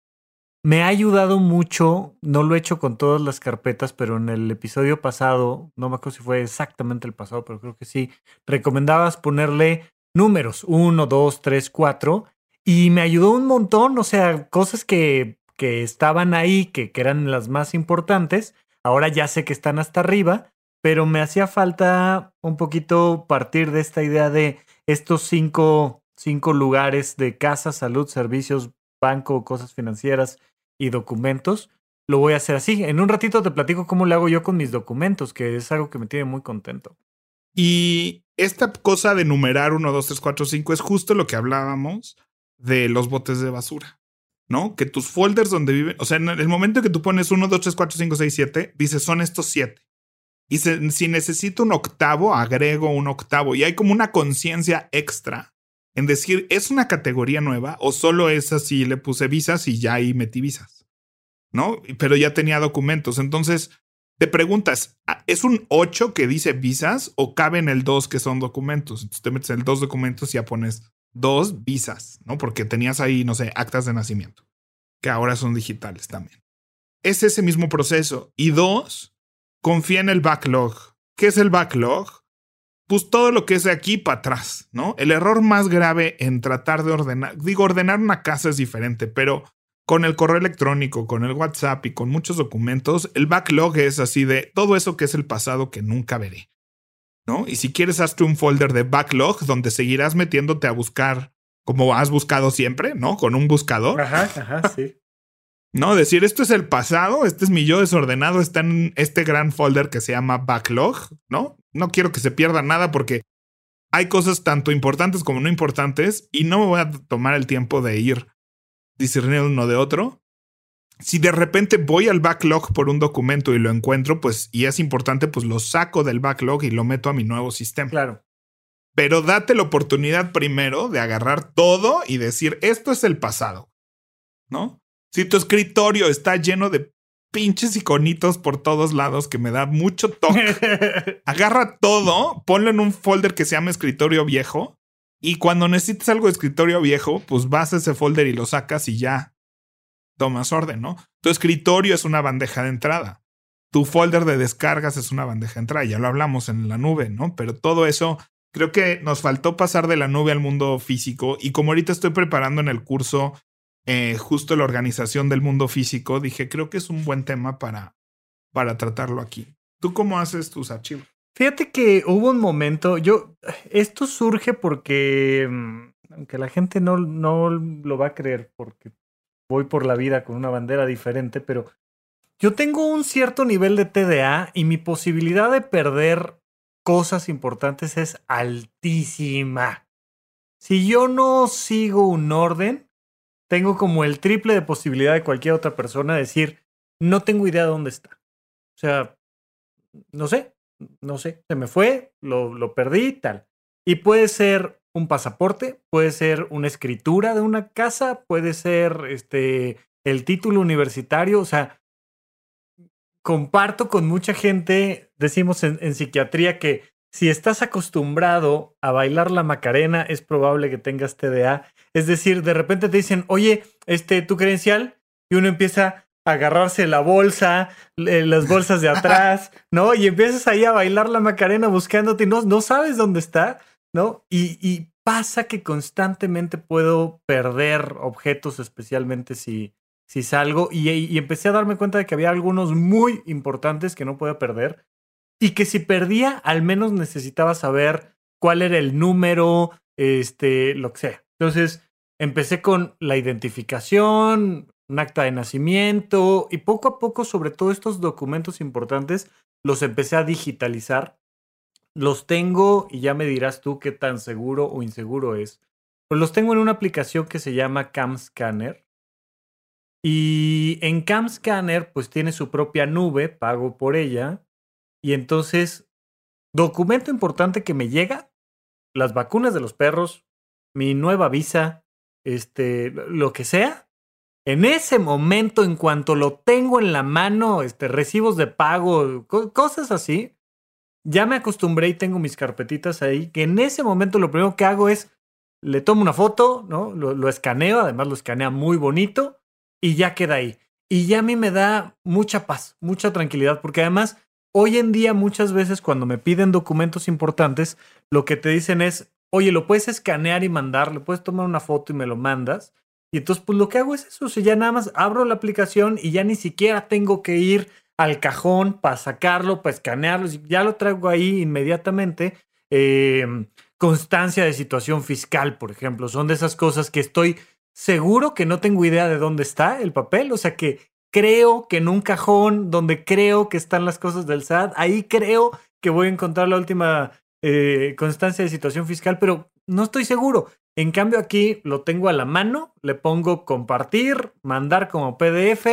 Me ha ayudado mucho, no lo he hecho con todas las carpetas, pero en el episodio pasado, no me acuerdo si fue exactamente el pasado, pero creo que sí, recomendabas ponerle números, 1, 2, 3, 4, y me ayudó un montón, o sea, cosas que, que estaban ahí, que, que eran las más importantes, ahora ya sé que están hasta arriba, pero me hacía falta un poquito partir de esta idea de estos cinco, cinco lugares de casa, salud, servicios, banco, cosas financieras y documentos. Lo voy a hacer así. En un ratito te platico cómo lo hago yo con mis documentos, que es algo que me tiene muy contento. Y esta cosa de numerar 1, 2, 3, 4, 5 es justo lo que hablábamos de los botes de basura, ¿no? Que tus folders donde viven, o sea, en el momento que tú pones 1, 2, 3, 4, 5, 6, 7, dices son estos 7. Y si necesito un octavo, agrego un octavo. Y hay como una conciencia extra en decir, ¿es una categoría nueva o solo es así? Le puse visas y ya ahí metí visas, ¿no? Pero ya tenía documentos. Entonces, te preguntas, ¿es un 8 que dice visas o cabe en el 2 que son documentos? Entonces te metes el 2 documentos y ya pones dos visas, ¿no? Porque tenías ahí, no sé, actas de nacimiento, que ahora son digitales también. Es ese mismo proceso. Y dos, confía en el backlog. ¿Qué es el backlog? pues todo lo que es de aquí para atrás, ¿no? El error más grave en tratar de ordenar, digo, ordenar una casa es diferente, pero con el correo electrónico, con el WhatsApp y con muchos documentos, el backlog es así de todo eso que es el pasado que nunca veré, ¿no? Y si quieres, hazte un folder de backlog donde seguirás metiéndote a buscar como has buscado siempre, ¿no? Con un buscador. Ajá, ajá, sí. No, decir esto es el pasado, este es mi yo desordenado, está en este gran folder que se llama backlog, ¿no? No quiero que se pierda nada porque hay cosas tanto importantes como no importantes y no me voy a tomar el tiempo de ir discerniendo uno de otro. Si de repente voy al backlog por un documento y lo encuentro, pues y es importante, pues lo saco del backlog y lo meto a mi nuevo sistema. Claro. Pero date la oportunidad primero de agarrar todo y decir, esto es el pasado, ¿no? Si tu escritorio está lleno de pinches iconitos por todos lados que me da mucho toque, agarra todo, ponlo en un folder que se llama escritorio viejo y cuando necesites algo de escritorio viejo, pues vas a ese folder y lo sacas y ya tomas orden, ¿no? Tu escritorio es una bandeja de entrada. Tu folder de descargas es una bandeja de entrada, ya lo hablamos en la nube, ¿no? Pero todo eso creo que nos faltó pasar de la nube al mundo físico y como ahorita estoy preparando en el curso eh, justo la organización del mundo físico, dije, creo que es un buen tema para, para tratarlo aquí. ¿Tú cómo haces tus archivos? Fíjate que hubo un momento, yo, esto surge porque, mm, aunque la gente no, no lo va a creer, porque voy por la vida con una bandera diferente, pero yo tengo un cierto nivel de TDA y mi posibilidad de perder cosas importantes es altísima. Si yo no sigo un orden, tengo como el triple de posibilidad de cualquier otra persona de decir, no tengo idea de dónde está. O sea, no sé, no sé, se me fue, lo, lo perdí, tal. Y puede ser un pasaporte, puede ser una escritura de una casa, puede ser este, el título universitario, o sea, comparto con mucha gente, decimos en, en psiquiatría que si estás acostumbrado a bailar la Macarena, es probable que tengas TDA. Es decir, de repente te dicen, oye, este, tu credencial, y uno empieza, agarrarse la bolsa, las bolsas de atrás, ¿no? Y empiezas ahí a bailar la Macarena buscándote y no, no sabes dónde está, Y, pasa que constantemente puedo perder objetos, especialmente si, si salgo. Y, y, empecé a darme cuenta de que había algunos muy importantes que no podía perder. Y que si perdía, al menos necesitaba saber cuál era el número, este, lo que sea. Entonces, empecé con la identificación, un acta de nacimiento y poco a poco, sobre todo estos documentos importantes, los empecé a digitalizar. Los tengo y ya me dirás tú qué tan seguro o inseguro es. Pues los tengo en una aplicación que se llama Cam Scanner. Y en Cam Scanner, pues tiene su propia nube, pago por ella. Y entonces, documento importante que me llega, las vacunas de los perros, mi nueva visa, este, lo que sea, en ese momento, en cuanto lo tengo en la mano, este, recibos de pago, cosas así, ya me acostumbré y tengo mis carpetitas ahí, que en ese momento lo primero que hago es, le tomo una foto, ¿no? Lo, escaneo, además lo escanea muy bonito, y ya queda ahí. Y ya a mí me da mucha paz, mucha tranquilidad, porque además, hoy en día muchas veces cuando me piden documentos importantes, lo que te dicen es, oye, lo puedes escanear y mandar, le puedes tomar una foto y me lo mandas. Y entonces, pues lo que hago es eso, o ya nada más abro la aplicación y ya ni siquiera tengo que ir al cajón para sacarlo, para escanearlo, ya lo traigo ahí inmediatamente. Em, constancia de situación fiscal, por ejemplo, son de esas cosas que estoy seguro que no tengo idea de dónde está el papel, o sea que creo que en un cajón donde creo que están las cosas del SAT, ahí creo que voy a encontrar la última eh, constancia de situación fiscal, pero no estoy seguro. En cambio aquí lo tengo a la mano, le pongo compartir, mandar como PDF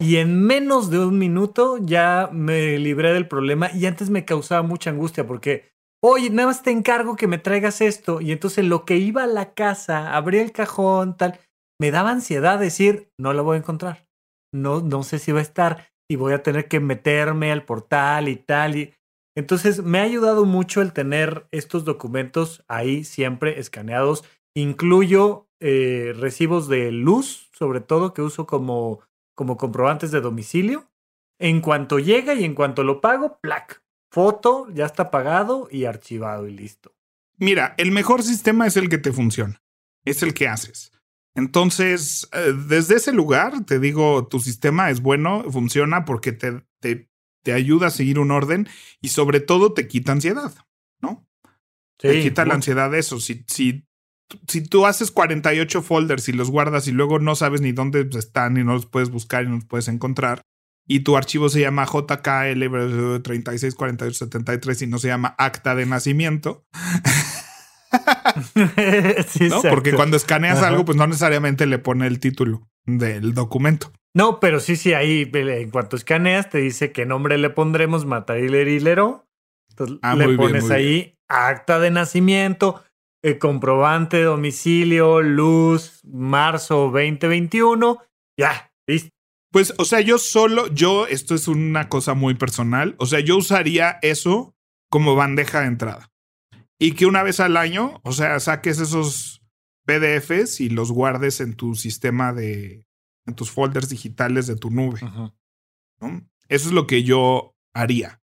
y en menos de un minuto ya me libré del problema y antes me causaba mucha angustia porque, oye, nada más te encargo que me traigas esto y entonces lo que iba a la casa, abría el cajón, tal, me daba ansiedad decir, no lo voy a encontrar, no, no sé si va a estar y voy a tener que meterme al portal y tal y entonces, me ha ayudado mucho el tener estos documentos ahí siempre escaneados. Incluyo eh, recibos de luz, sobre todo, que uso como, como comprobantes de domicilio. En cuanto llega y en cuanto lo pago, plac, foto, ya está pagado y archivado y listo. Mira, el mejor sistema es el que te funciona, es el que haces. Entonces, eh, desde ese lugar, te digo, tu sistema es bueno, funciona porque te, te te ayuda a seguir un orden y sobre todo te quita ansiedad, ¿no? te quita la ansiedad de eso. Si, si, si tú haces 48 folders y los guardas y luego no sabes ni dónde están y no los puedes buscar y no los puedes encontrar, y tu archivo se llama JKL 364873 y no se llama acta de nacimiento. ¿No? Porque cuando escaneas algo, pues no necesariamente le pone el título del documento. No, pero sí, sí, ahí en cuanto escaneas te dice qué nombre le pondremos, Matariler Hilero. Entonces ah, le pones ahí acta de nacimiento, eh, comprobante de domicilio, luz, marzo 2021. Ya, listo. Pues, o sea, yo solo, yo, esto es una cosa muy personal, o sea, yo usaría eso como bandeja de entrada. Y que una vez al año, o sea, saques esos PDFs y los guardes en tu sistema de, en tus folders digitales de tu nube. Eso es lo que yo haría.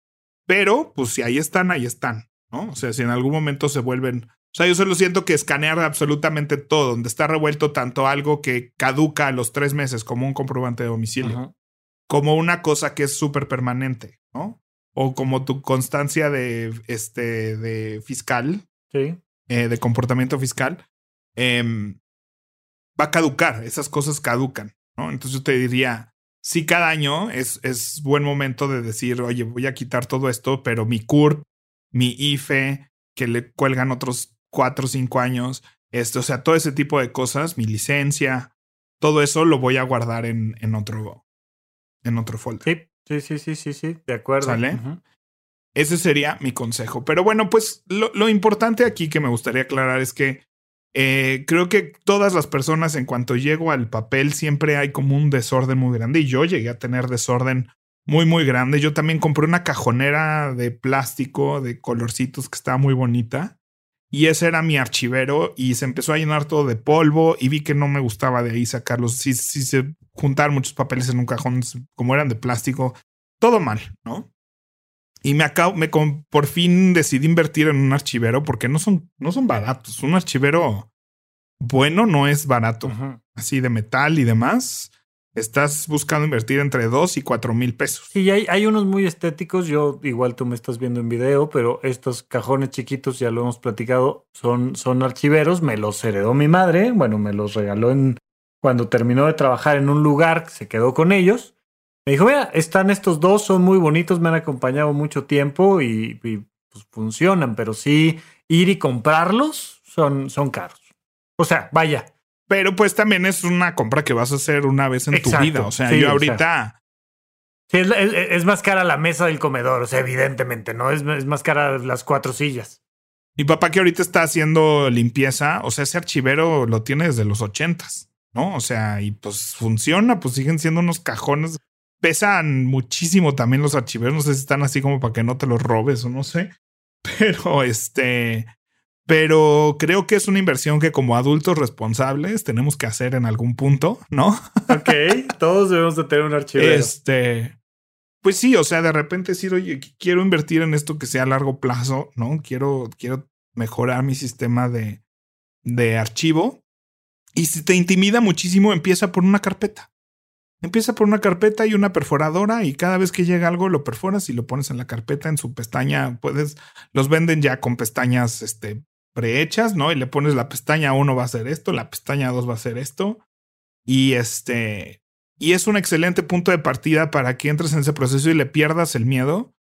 Pero, pues si ahí están, ahí están, ¿no? O sea, si en algún momento se vuelven... O sea, yo solo siento que escanear absolutamente todo, donde está revuelto tanto algo que caduca a los tres meses como un comprobante de domicilio, como una cosa que es súper permanente, ¿no? O como tu constancia de, este, de fiscal, sí. Eh, de comportamiento fiscal, em, va a caducar, esas cosas caducan. Entonces yo te diría, sí, cada año es, es buen momento de decir, oye, voy a quitar todo esto, pero mi CURP, mi IFE, que le cuelgan otros cuatro o cinco años, esto, o sea, todo ese tipo de cosas, mi licencia, todo eso lo voy a guardar en, en otro, en otro folder. Sí, sí, sí, sí, sí, de acuerdo. ¿Sale? Ese sería mi consejo. Pero bueno, pues lo, lo, importante aquí que me gustaría aclarar es que eh, creo que todas las personas, en cuanto llego al papel, siempre hay como un desorden muy grande. Y yo llegué a tener desorden muy, muy grande. Yo también compré una cajonera de plástico de colorcitos que estaba muy bonita. Y ese era mi archivero y se empezó a llenar todo de polvo y vi que no me gustaba de ahí sacarlos. Si, si se juntaron muchos papeles en un cajón, como eran de plástico, todo mal, ¿no? Y me acabo, me por fin decidí invertir en un archivero porque no son, no son baratos. Un archivero bueno no es barato, así de metal y demás estás buscando invertir entre 2 y 4 mil pesos. Sí, hay, hay unos muy estéticos. Yo, igual tú me estás viendo en video, pero estos cajones chiquitos, ya lo hemos platicado, son, son archiveros. Me los heredó mi madre. Bueno, me los regaló en, cuando terminó de trabajar en un lugar, se quedó con ellos. Me dijo, mira, están estos dos, son muy bonitos, me han acompañado mucho tiempo y, pues, funcionan, pero sí, ir y comprarlos son, son caros. O sea, vaya, pero pues también es una compra que vas a hacer una vez en tu vida. O sea, yo ahorita. Sí, es, más cara la mesa del comedor, o sea, evidentemente, ¿no? Es, es más cara las cuatro sillas. Mi papá que ahorita está haciendo limpieza, o sea, ese archivero lo tiene desde los ochentas, ¿no? O sea, y pues funciona, pues siguen siendo unos cajones. Pesan muchísimo también los archiveros, no sé si están así como para que no te los robes o no sé. Pero este, pero creo que es una inversión que como adultos responsables tenemos que hacer en algún punto, ¿no? Ok, todos debemos de tener un archivo. Este, pues sí, o sea, de repente decir, oye, quiero invertir en esto que sea a largo plazo, ¿no? Quiero, quiero mejorar mi sistema de, de archivo. Y si te intimida muchísimo, empieza por una carpeta. Empieza por una carpeta y una perforadora y cada vez que llega algo lo perforas y lo pones en la carpeta en su pestaña. Puedes, los venden ya con pestañas este, prehechas, ¿no? Y le pones la pestaña 1 va a ser esto, la pestaña 2 va a ser esto. Y este, y es un excelente punto de partida para que entres en ese proceso y le pierdas el miedo.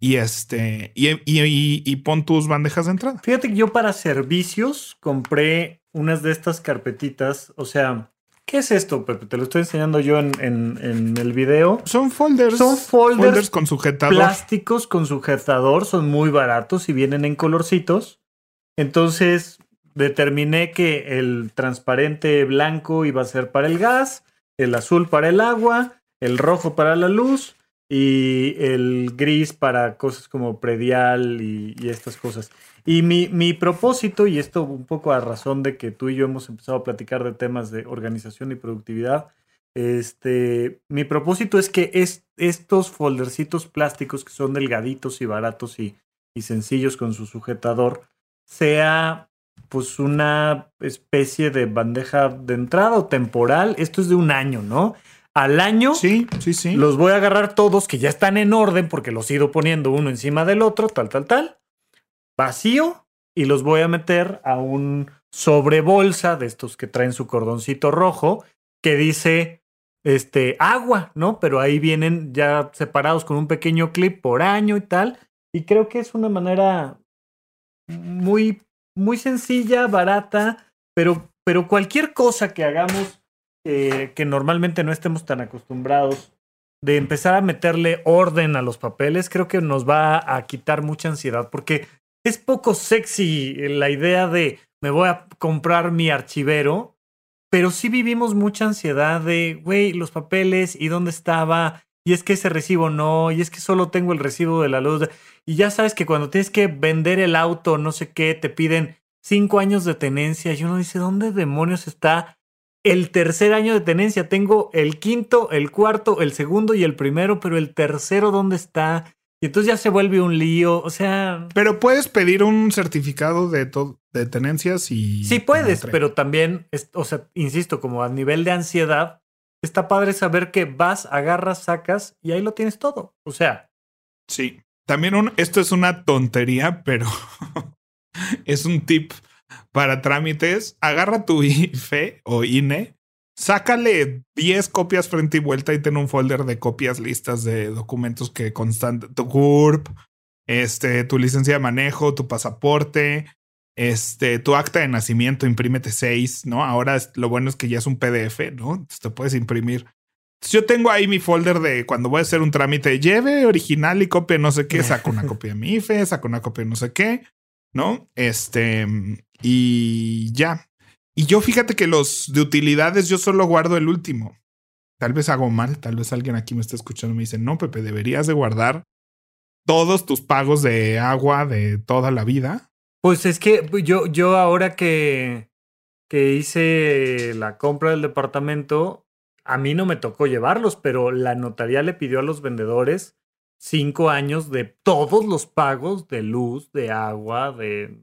Y este, y, y, y, pon tus bandejas de entrada. Fíjate que yo para servicios compré unas de estas carpetitas. O sea, ¿qué es esto, Pepe? Te lo estoy enseñando yo en, en, el video. Son folders. Son folders, folders con sujetador. Plásticos con sujetador. Son muy baratos y vienen en colorcitos. Entonces determiné que el transparente blanco iba a ser para el gas, el azul para el agua, el rojo para la luz y el gris para cosas como predial y, estas cosas. Y mi, mi, propósito, y esto un poco a razón de que tú y yo hemos empezado a platicar de temas de organización y productividad, este, mi propósito es que es, estos foldercitos plásticos que son delgaditos y baratos y, y sencillos con su sujetador, sea pues una especie de bandeja de entrada o temporal. Esto es de un año, ¿no? Al año, sí, sí, sí. Los voy a agarrar todos que ya están en orden porque los he ido poniendo uno encima del otro, tal, tal, tal. Vacío y los voy a meter a un sobrebolsa de estos que traen su cordoncito rojo que dice este agua, ¿no? Pero ahí vienen ya separados con un pequeño clip por año y tal. Y creo que es una manera muy, muy sencilla, barata, pero, pero cualquier cosa que hagamos eh, que normalmente no estemos tan acostumbrados de empezar a meterle orden a los papeles, creo que nos va a quitar mucha ansiedad, porque es poco sexy la idea de me voy a comprar mi archivero, pero sí vivimos mucha ansiedad de, güey, los papeles y dónde estaba, y es que ese recibo no, y es que solo tengo el recibo de la luz. Y ya sabes que cuando tienes que vender el auto, no sé qué, te piden cinco años de tenencia. Y uno dice, ¿dónde demonios está el tercer año de tenencia? Tengo el quinto, el cuarto, el segundo y el primero, pero el tercero, ¿dónde está? Y entonces ya se vuelve un lío, o sea... Pero puedes pedir un certificado de, de tenencias y... Sí puedes, pero también, o sea, insisto, como a nivel de ansiedad, está padre saber que vas, agarras, sacas y ahí lo tienes todo. O sea... Sí. También esto es una tontería, pero es un tip para trámites. Agarra tu IFE o INE, sácale 10 copias frente y vuelta y ten un folder de copias listas de documentos que constan tu CURP, este, tu licencia de manejo, tu pasaporte, este, tu acta de nacimiento, imprímete 6, ¿no? Ahora lo bueno es que ya es un PDF, ¿no? Entonces te puedes imprimir yo tengo ahí mi folder de cuando voy a hacer un trámite, lleve original y copia no sé qué, saco una copia de mi IFE, saco una copia de no sé qué, ¿no? Este, y ya. Y yo fíjate que los de utilidades yo solo guardo el último. Tal vez hago mal, tal vez alguien aquí me está escuchando y me dice, no, Pepe, deberías de guardar todos tus pagos de agua de toda la vida Pues es que yo, yo ahora que, que hice la compra del departamento, a mí no me tocó llevarlos, pero la notaría le pidió a los vendedores cinco años de todos los pagos de luz, de agua, de...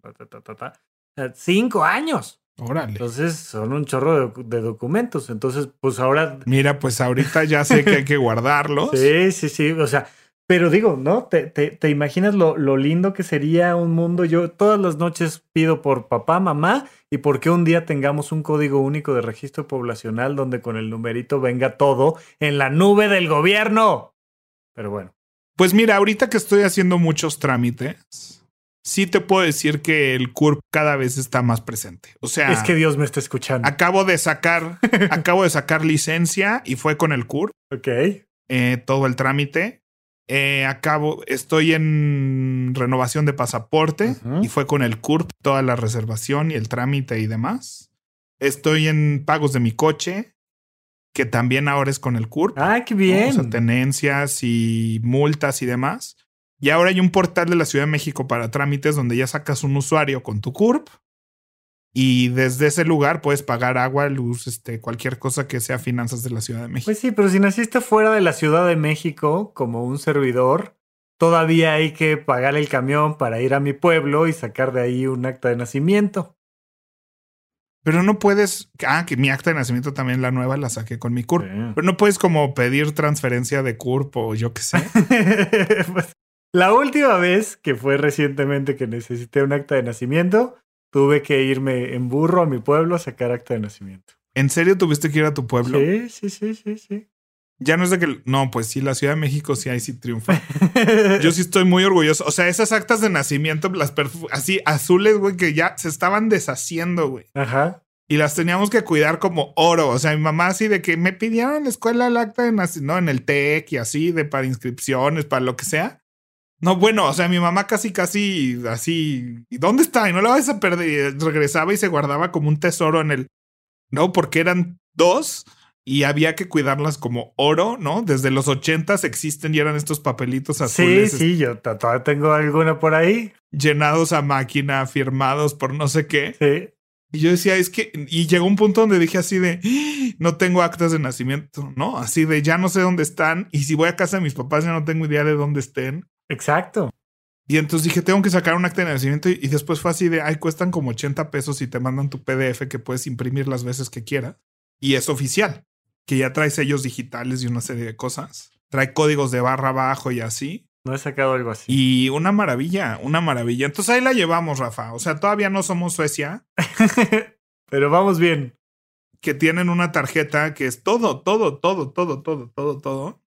cinco años. Órale. Entonces son un chorro de, de, documentos. Entonces, pues ahora... Mira, pues ahorita ya sé que hay que guardarlos. sí, sí, sí. O sea, pero digo, ¿no? ¿Te, te, te imaginas lo, lo, lindo que sería un mundo? Yo todas las noches pido por papá, mamá y por qué un día tengamos un código único de registro poblacional donde con el numerito venga todo en la nube del gobierno. Pero bueno. Pues mira, ahorita que estoy haciendo muchos trámites, sí te puedo decir que el CURP cada vez está más presente. O sea, es que Dios me está escuchando. Acabo de sacar, acabo de sacar licencia y fue con el CURP. Ok. Eh, todo el trámite. Eh, acabo, estoy en renovación de pasaporte uh -huh. y fue con el CURP toda la reservación y el trámite y demás. Estoy en pagos de mi coche, que también ahora es con el CURP. ¡Ah, qué bien! O sea, tenencias y multas y demás. Y ahora hay un portal de la Ciudad de México para trámites donde ya sacas un usuario con tu CURP y desde ese lugar puedes pagar agua, luz, este, cualquier cosa que sea finanzas de la Ciudad de México. Pues sí, pero si naciste fuera de la Ciudad de México como un servidor, todavía hay que pagar el camión para ir a mi pueblo y sacar de ahí un acta de nacimiento. Pero no puedes. Ah, que mi acta de nacimiento también, la nueva, la saqué con mi CURP. Sí. Pero no puedes como pedir transferencia de CURP o yo qué sé. pues, la última vez que fue recientemente que necesité un acta de nacimiento, tuve que irme en burro a mi pueblo a sacar acta de nacimiento. ¿En serio tuviste que ir a tu pueblo? Sí, sí, sí, sí, sí. Ya no es de que. No, pues sí, la Ciudad de México sí ahí sí triunfa. Yo sí estoy muy orgulloso. O sea, esas actas de nacimiento, las así azules, güey, que ya se estaban deshaciendo, güey. Ajá. Y las teníamos que cuidar como oro. O sea, mi mamá así de que me pidieron en la escuela el acta de nacimiento, no, en el TEC y así, de para inscripciones, para lo que sea. No, bueno, o sea, mi mamá casi, casi así. ¿Y dónde está? Y no la vas a perder. Regresaba y se guardaba como un tesoro en el. No, porque eran dos y había que cuidarlas como oro, ¿no? Desde los ochentas existen y eran estos papelitos azules. Sí, sí, yo todavía tengo alguna por ahí. Llenados a máquina, firmados por no sé qué. Sí. Y yo decía, es que, y llegó un punto donde dije así de, no tengo actas de nacimiento, ¿no? Así de, ya no sé dónde están. Y si voy a casa de mis papás, ya no tengo idea de dónde estén. Exacto. Y entonces dije, tengo que sacar un acta de nacimiento. Y después fue así de, ay, cuestan como 80 pesos y te mandan tu PDF que puedes imprimir las veces que quieras. Y es oficial que ya trae sellos digitales y una serie de cosas. Trae códigos de barra abajo y así. No he sacado algo así. Y una maravilla, una maravilla. Entonces ahí la llevamos, Rafa. O sea, todavía no somos Suecia. Pero vamos bien. Que tienen una tarjeta que es todo, todo, todo, todo, todo, todo, todo.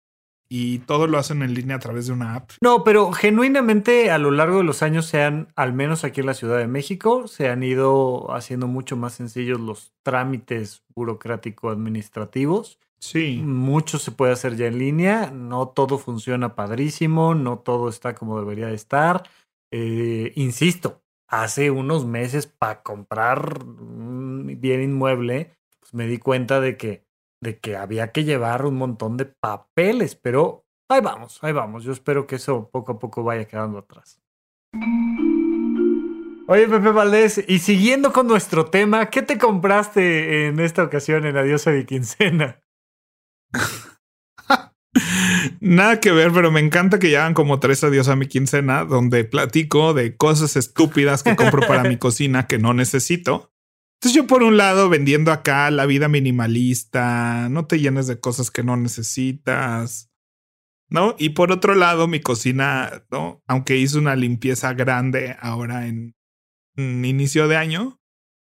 Y todo lo hacen en línea a través de una app. No, pero genuinamente a lo largo de los años se han, al menos aquí en la Ciudad de México, se han ido haciendo mucho más sencillos los trámites burocrático-administrativos. Sí. Mucho se puede hacer ya en línea. No todo funciona padrísimo. No todo está como debería de estar. Eh, insisto, hace unos meses para comprar un bien inmueble, pues me di cuenta de que, de que había que llevar un montón de papeles. Pero ahí vamos, ahí vamos. Yo espero que eso poco a poco vaya quedando atrás. Oye, Pepe Valdés, y siguiendo con nuestro tema, ¿qué te compraste en esta ocasión en Adiós a mi quincena? Nada que ver, pero me encanta que hagan como tres adiós a mi quincena, donde platico de cosas estúpidas que compro para mi cocina que no necesito. Entonces yo por un lado vendiendo acá la vida minimalista, no te llenes de cosas que no necesitas, ¿no? Y por otro lado mi cocina, ¿no? Aunque hice una limpieza grande ahora en, en inicio de año,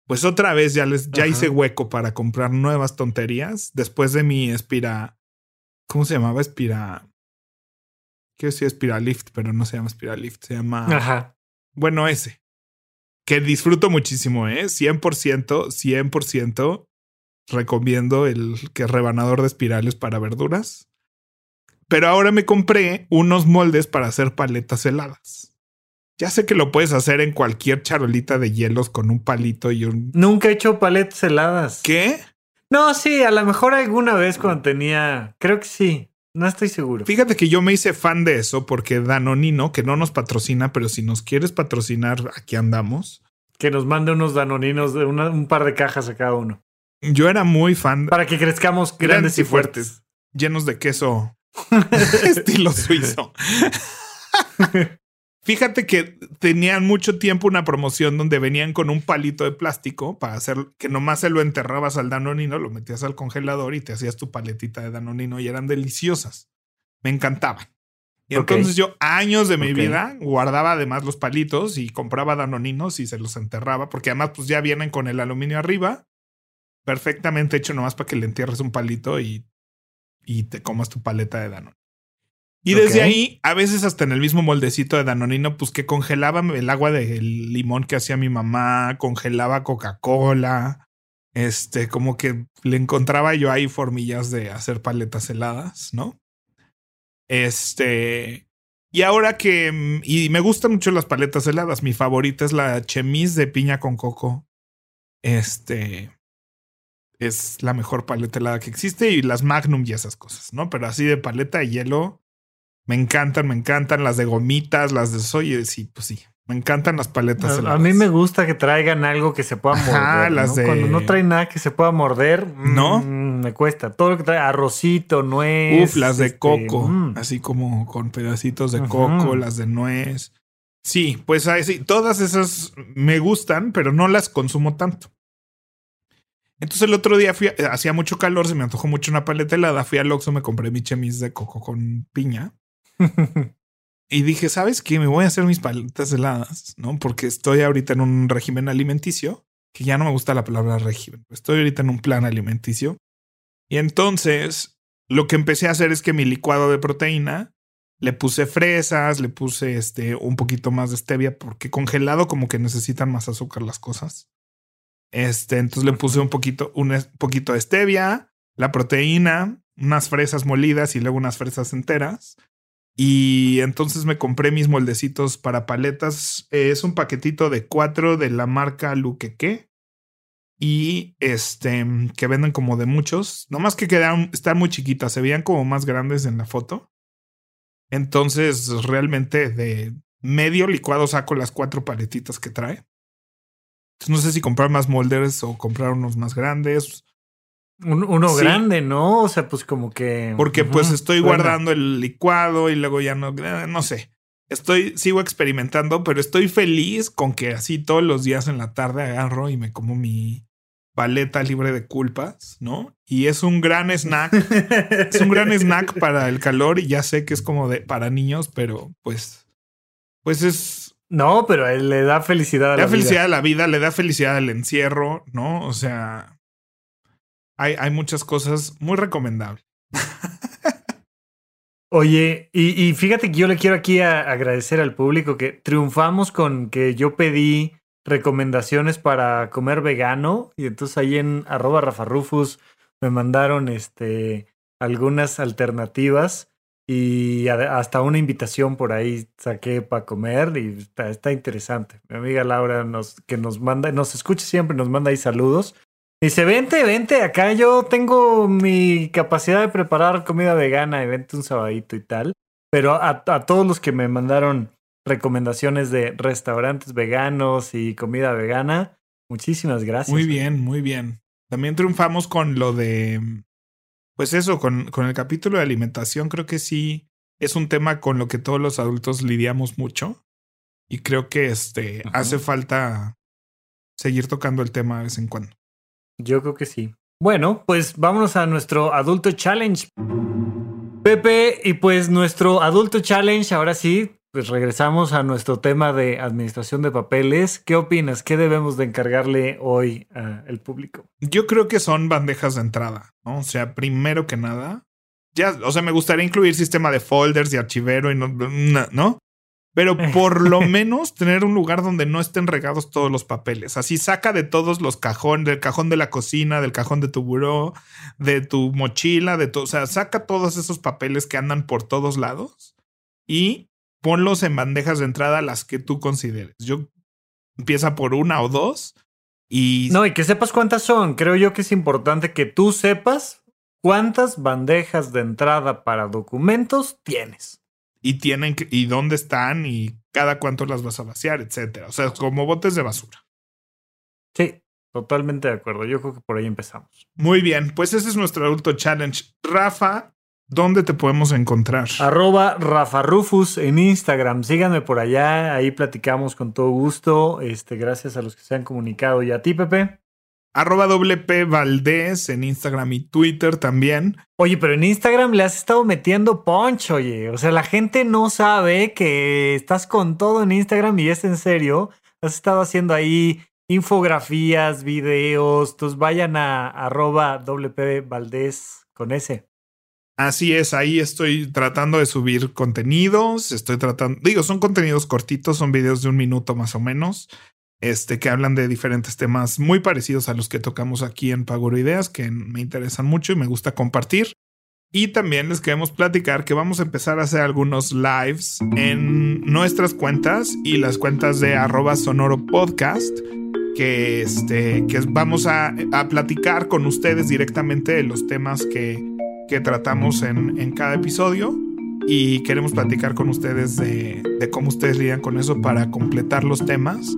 pues otra vez ya les ya hice hueco para comprar nuevas tonterías después de mi Espira. ¿Cómo se llamaba? Espira. Quiero decir Espiralift, pero no se llama Espiralift, se llama. Ajá. Bueno, ese. Que disfruto muchísimo, ¿eh? 100%, 100% recomiendo el que es rebanador de espirales para verduras. Pero ahora me compré unos moldes para hacer paletas heladas. Ya sé que lo puedes hacer en cualquier charolita de hielos con un palito y un. Nunca he hecho paletas heladas. ¿Qué? No, sí, a lo mejor alguna vez cuando tenía. Creo que sí. No estoy seguro. Fíjate que yo me hice fan de eso porque Danonino, que no nos patrocina, pero si nos quieres patrocinar, aquí andamos. Que nos mande unos danoninos de una- un par de cajas a cada uno. Yo era muy fan Para que crezcamos grandes, y fuertes. llenos de queso estilo suizo. Fíjate que tenían mucho tiempo una promoción donde venían con un palito de plástico para hacer que nomás se lo enterrabas al danonino, lo metías al congelador y te hacías tu paletita de danonino y eran deliciosas. Me encantaban. Y entonces yo años de mi vida guardaba además los palitos y compraba danoninos y se los enterraba porque además pues ya vienen con el aluminio arriba, perfectamente hecho nomás para que le entierres un palito y, y te comas tu paleta de danonino. Y desde ahí, a veces hasta en el mismo moldecito de Danonino, pues que congelaba el agua del limón que hacía mi mamá, congelaba Coca-Cola, este, como que le encontraba yo ahí formillas de hacer paletas heladas, ¿no? Este, y ahora que, mm, y me gustan mucho las paletas heladas, mi favorita es la chemise de piña con coco. Este, es la mejor paleta helada que existe y las Magnum y esas cosas, ¿no? Pero así de paleta de hielo, me encantan, me encantan las de gomitas, las de soya, sí, pues sí, me encantan las paletas A, a mí me gusta que traigan algo que se pueda morder. Ajá, las ¿no? de- Cuando no trae nada que se pueda morder, ¿No? mm, me cuesta. Todo lo que trae arrocito, nuez. Uf, las de este, coco, mm. así como con pedacitos de coco, las de nuez. Sí, pues sí, todas esas me gustan, pero no las consumo tanto. Entonces el otro día fui, hacía mucho calor, se me antojó mucho una paleta helada, fui al Oxxo, me compré mi chemis de coco con piña y dije, ¿sabes qué? Me voy a hacer mis paletas heladas, ¿no? Porque estoy ahorita en un régimen alimenticio, que ya no me gusta la palabra régimen, estoy ahorita en un plan alimenticio. Y entonces lo que empecé a hacer es que mi licuado de proteína le puse fresas, le puse este un poquito más de stevia porque congelado como que necesitan más azúcar las cosas. Este, entonces le puse un poquito un poquito de stevia, la proteína, unas fresas molidas y luego unas fresas enteras. Y entonces me compré mis moldecitos para paletas. Eh, es un paquetito de cuatro de la marca Luqueque. Y este, que venden como de muchos. Nomás que quedaron, están muy chiquitas. Se veían como más grandes en la foto. Entonces, realmente de medio licuado saco las cuatro paletitas que trae. Entonces, no sé si comprar más moldes o comprar unos más grandes. Un- uno Sí. grande, ¿no? O sea, pues como que. Porque pues estoy bueno. guardando el licuado y luego ya no, eh, no sé. Estoy, sigo experimentando, pero estoy feliz con que así todos los días en la tarde agarro y me como mi paleta libre de culpas, ¿no? Y es un gran snack. es un gran snack para el calor y ya sé que es como de para niños, pero pues, pues es No, pero él le da felicidad a le la da felicidad vida. a la vida, le da felicidad al encierro, ¿no? O sea, hay, muchas cosas muy recomendables. Oye, y, fíjate que yo le quiero aquí agradecer al público que triunfamos con que yo pedí recomendaciones para comer vegano y entonces ahí en arroba me mandaron este algunas alternativas y hasta una invitación por ahí saqué para comer y está, está interesante. Mi amiga Laura nos, que nos manda, nos escucha siempre, nos manda ahí saludos. Dice, vente, vente, acá yo tengo mi capacidad de preparar comida vegana y vente un sabadito y tal. Pero a, a todos los que me mandaron recomendaciones de restaurantes veganos y comida vegana, muchísimas gracias. Muy bien, muy bien. También triunfamos con lo de, pues eso, con, con el capítulo de alimentación, creo que sí es un tema con lo que todos los adultos lidiamos mucho. Y creo que este Ajá. hace falta seguir tocando el tema de vez en cuando. Yo creo que sí. Bueno, pues vámonos a nuestro adulto challenge. Pepe, y pues nuestro adulto challenge, ahora sí, pues regresamos a nuestro tema de administración de papeles. ¿Qué opinas? ¿Qué debemos de encargarle hoy al público? Yo creo que son bandejas de entrada, ¿no? O sea, primero que nada, ya, o sea, me gustaría incluir sistema de folders y archivero y no, no, ¿no? Pero por lo menos tener un lugar donde no estén regados todos los papeles. Así saca de todos los cajones, del cajón de la cocina, del cajón de tu buró, de tu mochila, de todo. O sea, saca todos esos papeles que andan por todos lados y ponlos en bandejas de entrada las que tú consideres. Yo empieza por una o dos y No, y que sepas cuántas son. Creo yo que es importante que tú sepas cuántas bandejas de entrada para documentos tienes. Y tienen que, y dónde están y cada cuánto las vas a vaciar, etcétera. O sea, como botes de basura. Sí, totalmente de acuerdo. Yo creo que por ahí empezamos. Muy bien, pues ese es nuestro adulto challenge. Rafa, ¿dónde te podemos encontrar? Arroba Rafa Rufus en Instagram. Síganme por allá, ahí platicamos con todo gusto. Este, gracias a los que se han comunicado y a ti, Pepe. Arroba WP Valdés en Instagram y Twitter también. Oye, pero en Instagram le has estado metiendo punch, oye. O sea, la gente no sabe que estás con todo en Instagram y es en serio. Has estado haciendo ahí infografías, videos. Entonces vayan a arroba WP Valdés con ese. Así es, ahí estoy tratando de subir contenidos. Estoy tratando, digo, son contenidos cortitos, son videos de un minuto más o menos este, que hablan de diferentes temas muy parecidos a los que tocamos aquí en Paguro Ideas, que me interesan mucho y me gusta compartir. Y también les queremos platicar que vamos a empezar a hacer algunos lives en nuestras cuentas y las cuentas de arroba sonoro podcast, que, este, que vamos a, a platicar con ustedes directamente de los temas que, que tratamos en, en cada episodio y queremos platicar con ustedes de, de, cómo ustedes lidian con eso para completar los temas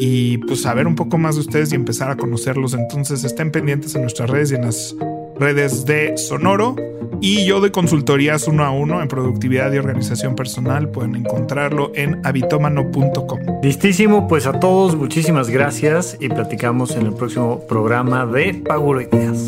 y pues saber un poco más de ustedes y empezar a conocerlos. Entonces estén pendientes en nuestras redes y en las redes de Sonoro. Y yo doy consultorías uno a uno en productividad y organización personal. Pueden encontrarlo en habitomano.com. Listísimo, pues a todos muchísimas gracias y platicamos en el próximo programa de Paguro Ideas.